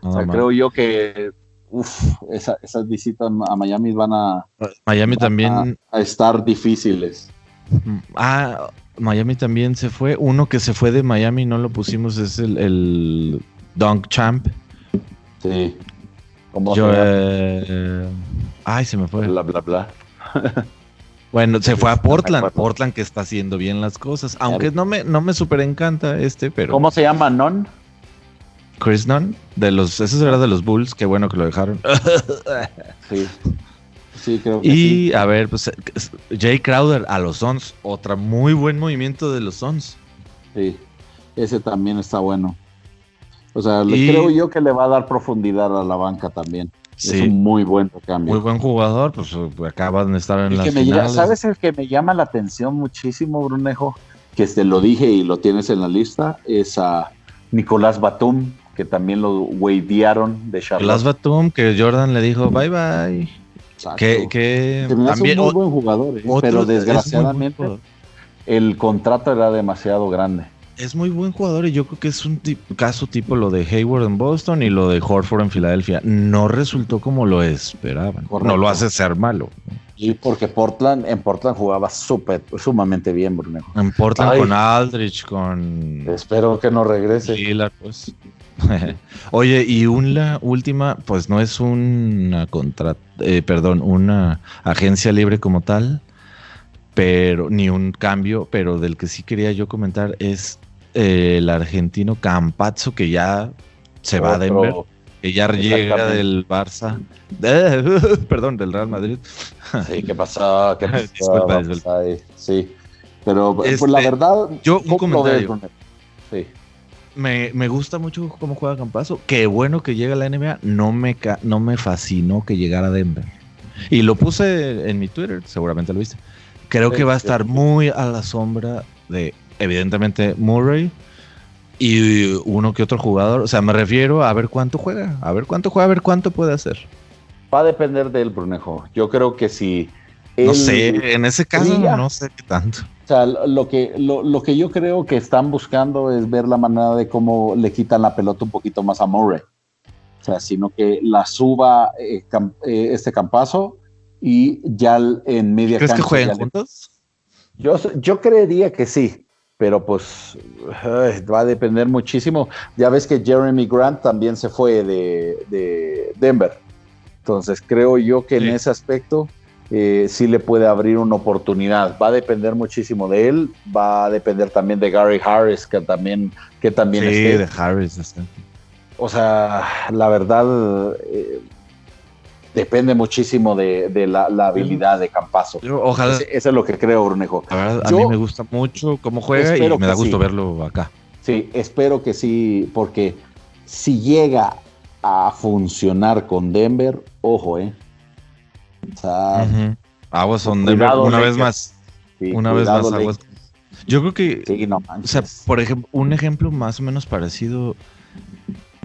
O sea, creo yo que Uf, esas visitas a Miami van a. Miami también. A, estar difíciles. Ah, Miami también se fue. Uno que se fue de Miami, no lo pusimos, es el, el Dunk Champ. Sí. Yo, eh, ay, se me fue. Bla, bla, bla. bueno, se fue a Portland. Portland que está haciendo bien las cosas. Aunque no me, no me super encanta este, pero. ¿Cómo se llama? ¿Non? Chris Nunn, de los, ese era de los Bulls, qué bueno que lo dejaron. sí. Sí, creo que y a ver, pues Jay Crowder a los Suns, otra muy buen movimiento de los Suns. Sí, ese también está bueno. O sea, le creo yo que le va a dar profundidad a la banca también. Sí. Es un muy buen cambio. Muy buen jugador, pues acaban de estar en las finales. ¿Sabes el que me llama la atención muchísimo, Brunejo? Que te lo dije y lo tienes en la lista, es a Nicolás Batum que también lo wadearon de Charlotte. Las Batum, que Jordan le dijo bye bye. Que, que también, un muy buen jugador, ¿eh? pero desgraciadamente el contrato era demasiado grande. Es muy buen jugador y yo creo que es un caso tipo lo de Hayward en Boston y lo de Horford en Filadelfia. No resultó como lo esperaban. No lo hace ser malo. Y porque Portland, en Portland jugaba súper, sumamente bien, Bruno. En Portland con Aldrich, con. Espero que no regrese. pues. Oye, y una última, pues no es una contra, eh, perdón, una agencia libre como tal, pero ni un cambio, pero del que sí quería yo comentar es eh, el argentino Campazzo que ya se va a Denver, que ya llega del Barça, perdón, del Real Madrid. sí, ¿qué pasó? ¿Qué pasó? Sí, pero pues la este, verdad, yo un comentario. Sí me, gusta mucho cómo juega Campazo. Qué bueno que llega a la NBA. No me, no me fascinó que llegara a Denver. Y lo puse en mi Twitter, seguramente lo viste. Creo que va a estar muy a la sombra de, evidentemente, Murray y uno que otro jugador. O sea, me refiero a ver cuánto juega, a ver cuánto juega, a ver cuánto puede hacer. Va a depender del Brunejo. Yo creo que si. No sé, en ese caso no sé qué tanto. O sea, lo que, lo, que yo creo que están buscando es ver la manera de cómo le quitan la pelota un poquito más a Murray. O sea, sino que la suba eh, eh, este campazo y ya en media ¿Crees que jueguen juntos? Yo, yo creería que sí, pero pues va a depender muchísimo. Ya ves que Jeremy Grant también se fue de, Denver. Entonces creo yo que en ese aspecto eh, sí le puede abrir una oportunidad. Va a depender muchísimo de él, va a depender también de Gary Harris, que también, que también sí, de Harris. O sea, la verdad, eh, depende muchísimo de, la, habilidad de Campazo. ojalá. Eso es lo que creo, Brunejo. a mí me gusta mucho cómo juega y me da gusto verlo acá. Sí, espero que sí, porque si llega a funcionar con Denver, ojo, eh Aguas son una vez más. una vez más, aguas. Yo creo que, o sea, por ejemplo, un ejemplo más o menos parecido,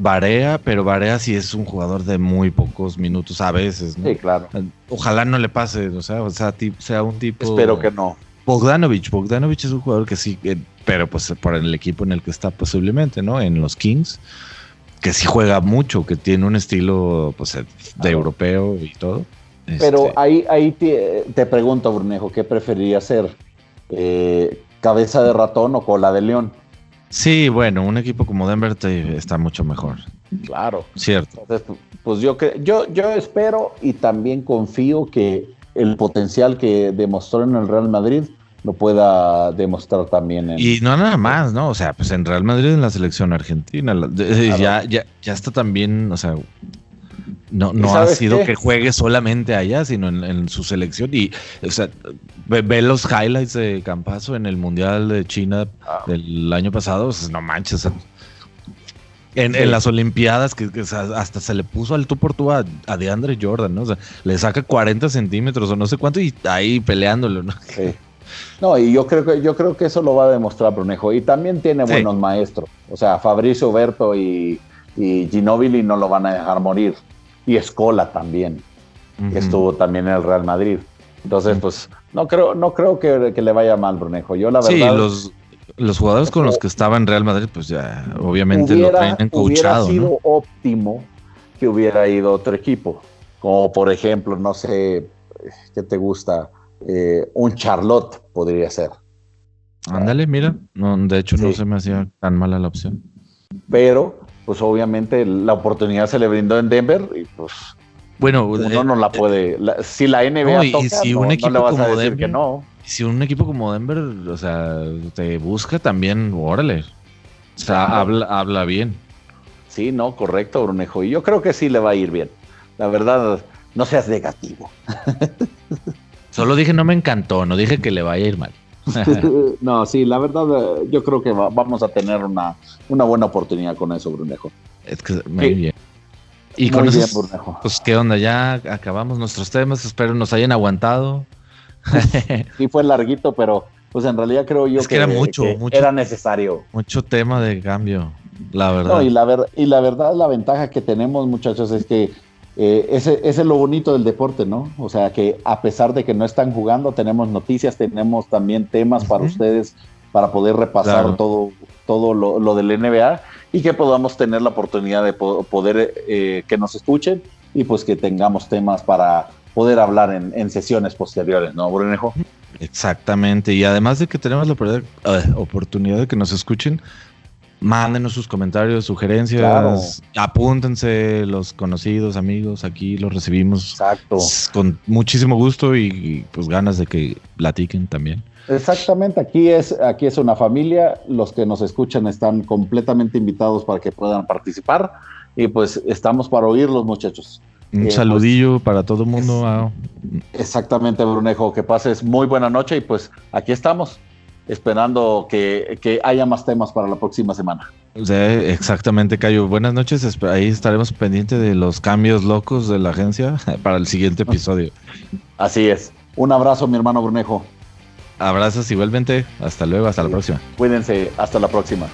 Varea, pero Varea sí es un jugador de muy pocos minutos a veces, Sí, claro. Ojalá no le pase, o sea, o sea, sea un tipo... Espero que no. Bogdanovich, Bogdanovich es un jugador que sí, pero pues por el equipo en el que está posiblemente, ¿no? En los Kings, que sí juega mucho, que tiene un estilo pues de europeo y todo. Pero este. ahí, ahí te, pregunto, Brunejo, ¿qué preferiría ser? Eh, ¿Cabeza de ratón o cola de león? Sí, bueno, un equipo como Denver está mucho mejor. Claro. Cierto. pues yo, yo, yo espero y también confío que el potencial que demostró en el Real Madrid lo pueda demostrar también en... Y no nada más, ¿no? O sea, pues en Real Madrid en la selección argentina, ya, ya, ya está también, o sea, no, no ha sido que juegue solamente allá, sino en, su selección. Y, o sea, ve, los highlights de Campazo en el Mundial de China ah. del año pasado. no manches. en, las Olimpiadas, que, hasta se le puso al tú por tú a, DeAndre Jordan, ¿no? O sea, le saca 40 centímetros o no sé cuánto y ahí peleándolo, ¿no? Sí. No, y yo creo que yo creo que eso lo va a demostrar Brunejo. Y también tiene buenos maestros. O sea, Fabricio Berto y, y Ginobili no lo van a dejar morir y Escola también, que estuvo también en el Real Madrid. Entonces, pues no creo, no creo que, le vaya mal, Brunejo. Yo la verdad. Sí, los, los jugadores con los que estaba en Real Madrid, pues ya obviamente lo traen Hubiera sido óptimo que hubiera ido otro equipo. Como por ejemplo, no sé, ¿qué te gusta? Eh, un Charlotte podría ser. Ándale, mira, no, de hecho no se me hacía tan mala la opción. Pero pues obviamente la oportunidad se le brindó en Denver y pues bueno, uno eh, no la puede. si la NBA toca, si un equipo le vas a decir que no. Si un equipo como Denver, o sea, te busca también, órale. O sea, habla, habla bien. Sí, no, correcto, Brunejo. Y yo creo que sí le va a ir bien. La verdad, no seas negativo. Solo dije no me encantó, no dije que le vaya a ir mal. no, sí, la verdad, eh, yo creo que vamos a tener una, una buena oportunidad con eso, Brunejo. Es que muy bien. Y con eso, pues qué onda, ya acabamos nuestros temas, espero nos hayan aguantado. sí, fue larguito, pero pues en realidad creo yo que, era mucho, era necesario. Mucho tema de cambio, la verdad. y, la ver, y la verdad, la ventaja que tenemos, muchachos, es que eh, ese, es lo bonito del deporte, ¿no? O sea, que a pesar de que no están jugando, tenemos noticias, tenemos también temas para ustedes para poder repasar todo, todo lo, del NBA y que podamos tener la oportunidad de poder eh, que nos escuchen y pues que tengamos temas para poder hablar en, sesiones posteriores, ¿no, Brunejo? Exactamente, y además de que tenemos la oportunidad de que nos escuchen, Mándenos sus comentarios, sugerencias, apúntense los conocidos, amigos, aquí los recibimos Exacto. con muchísimo gusto y, pues ganas de que platiquen también. Exactamente, aquí es, aquí es una familia, los que nos escuchan están completamente invitados para que puedan participar y pues estamos para oírlos muchachos. Un eh, pues, saludillo para todo el mundo. exactamente, Brunejo, que pases muy buena noche y pues aquí estamos esperando que, haya más temas para la próxima semana. exactamente, Cayo. Buenas noches. Ahí estaremos pendientes de los cambios locos de la agencia para el siguiente episodio. Así es. Un abrazo, mi hermano Brunejo. Abrazos igualmente. Hasta luego, hasta la próxima. Cuídense, hasta la próxima.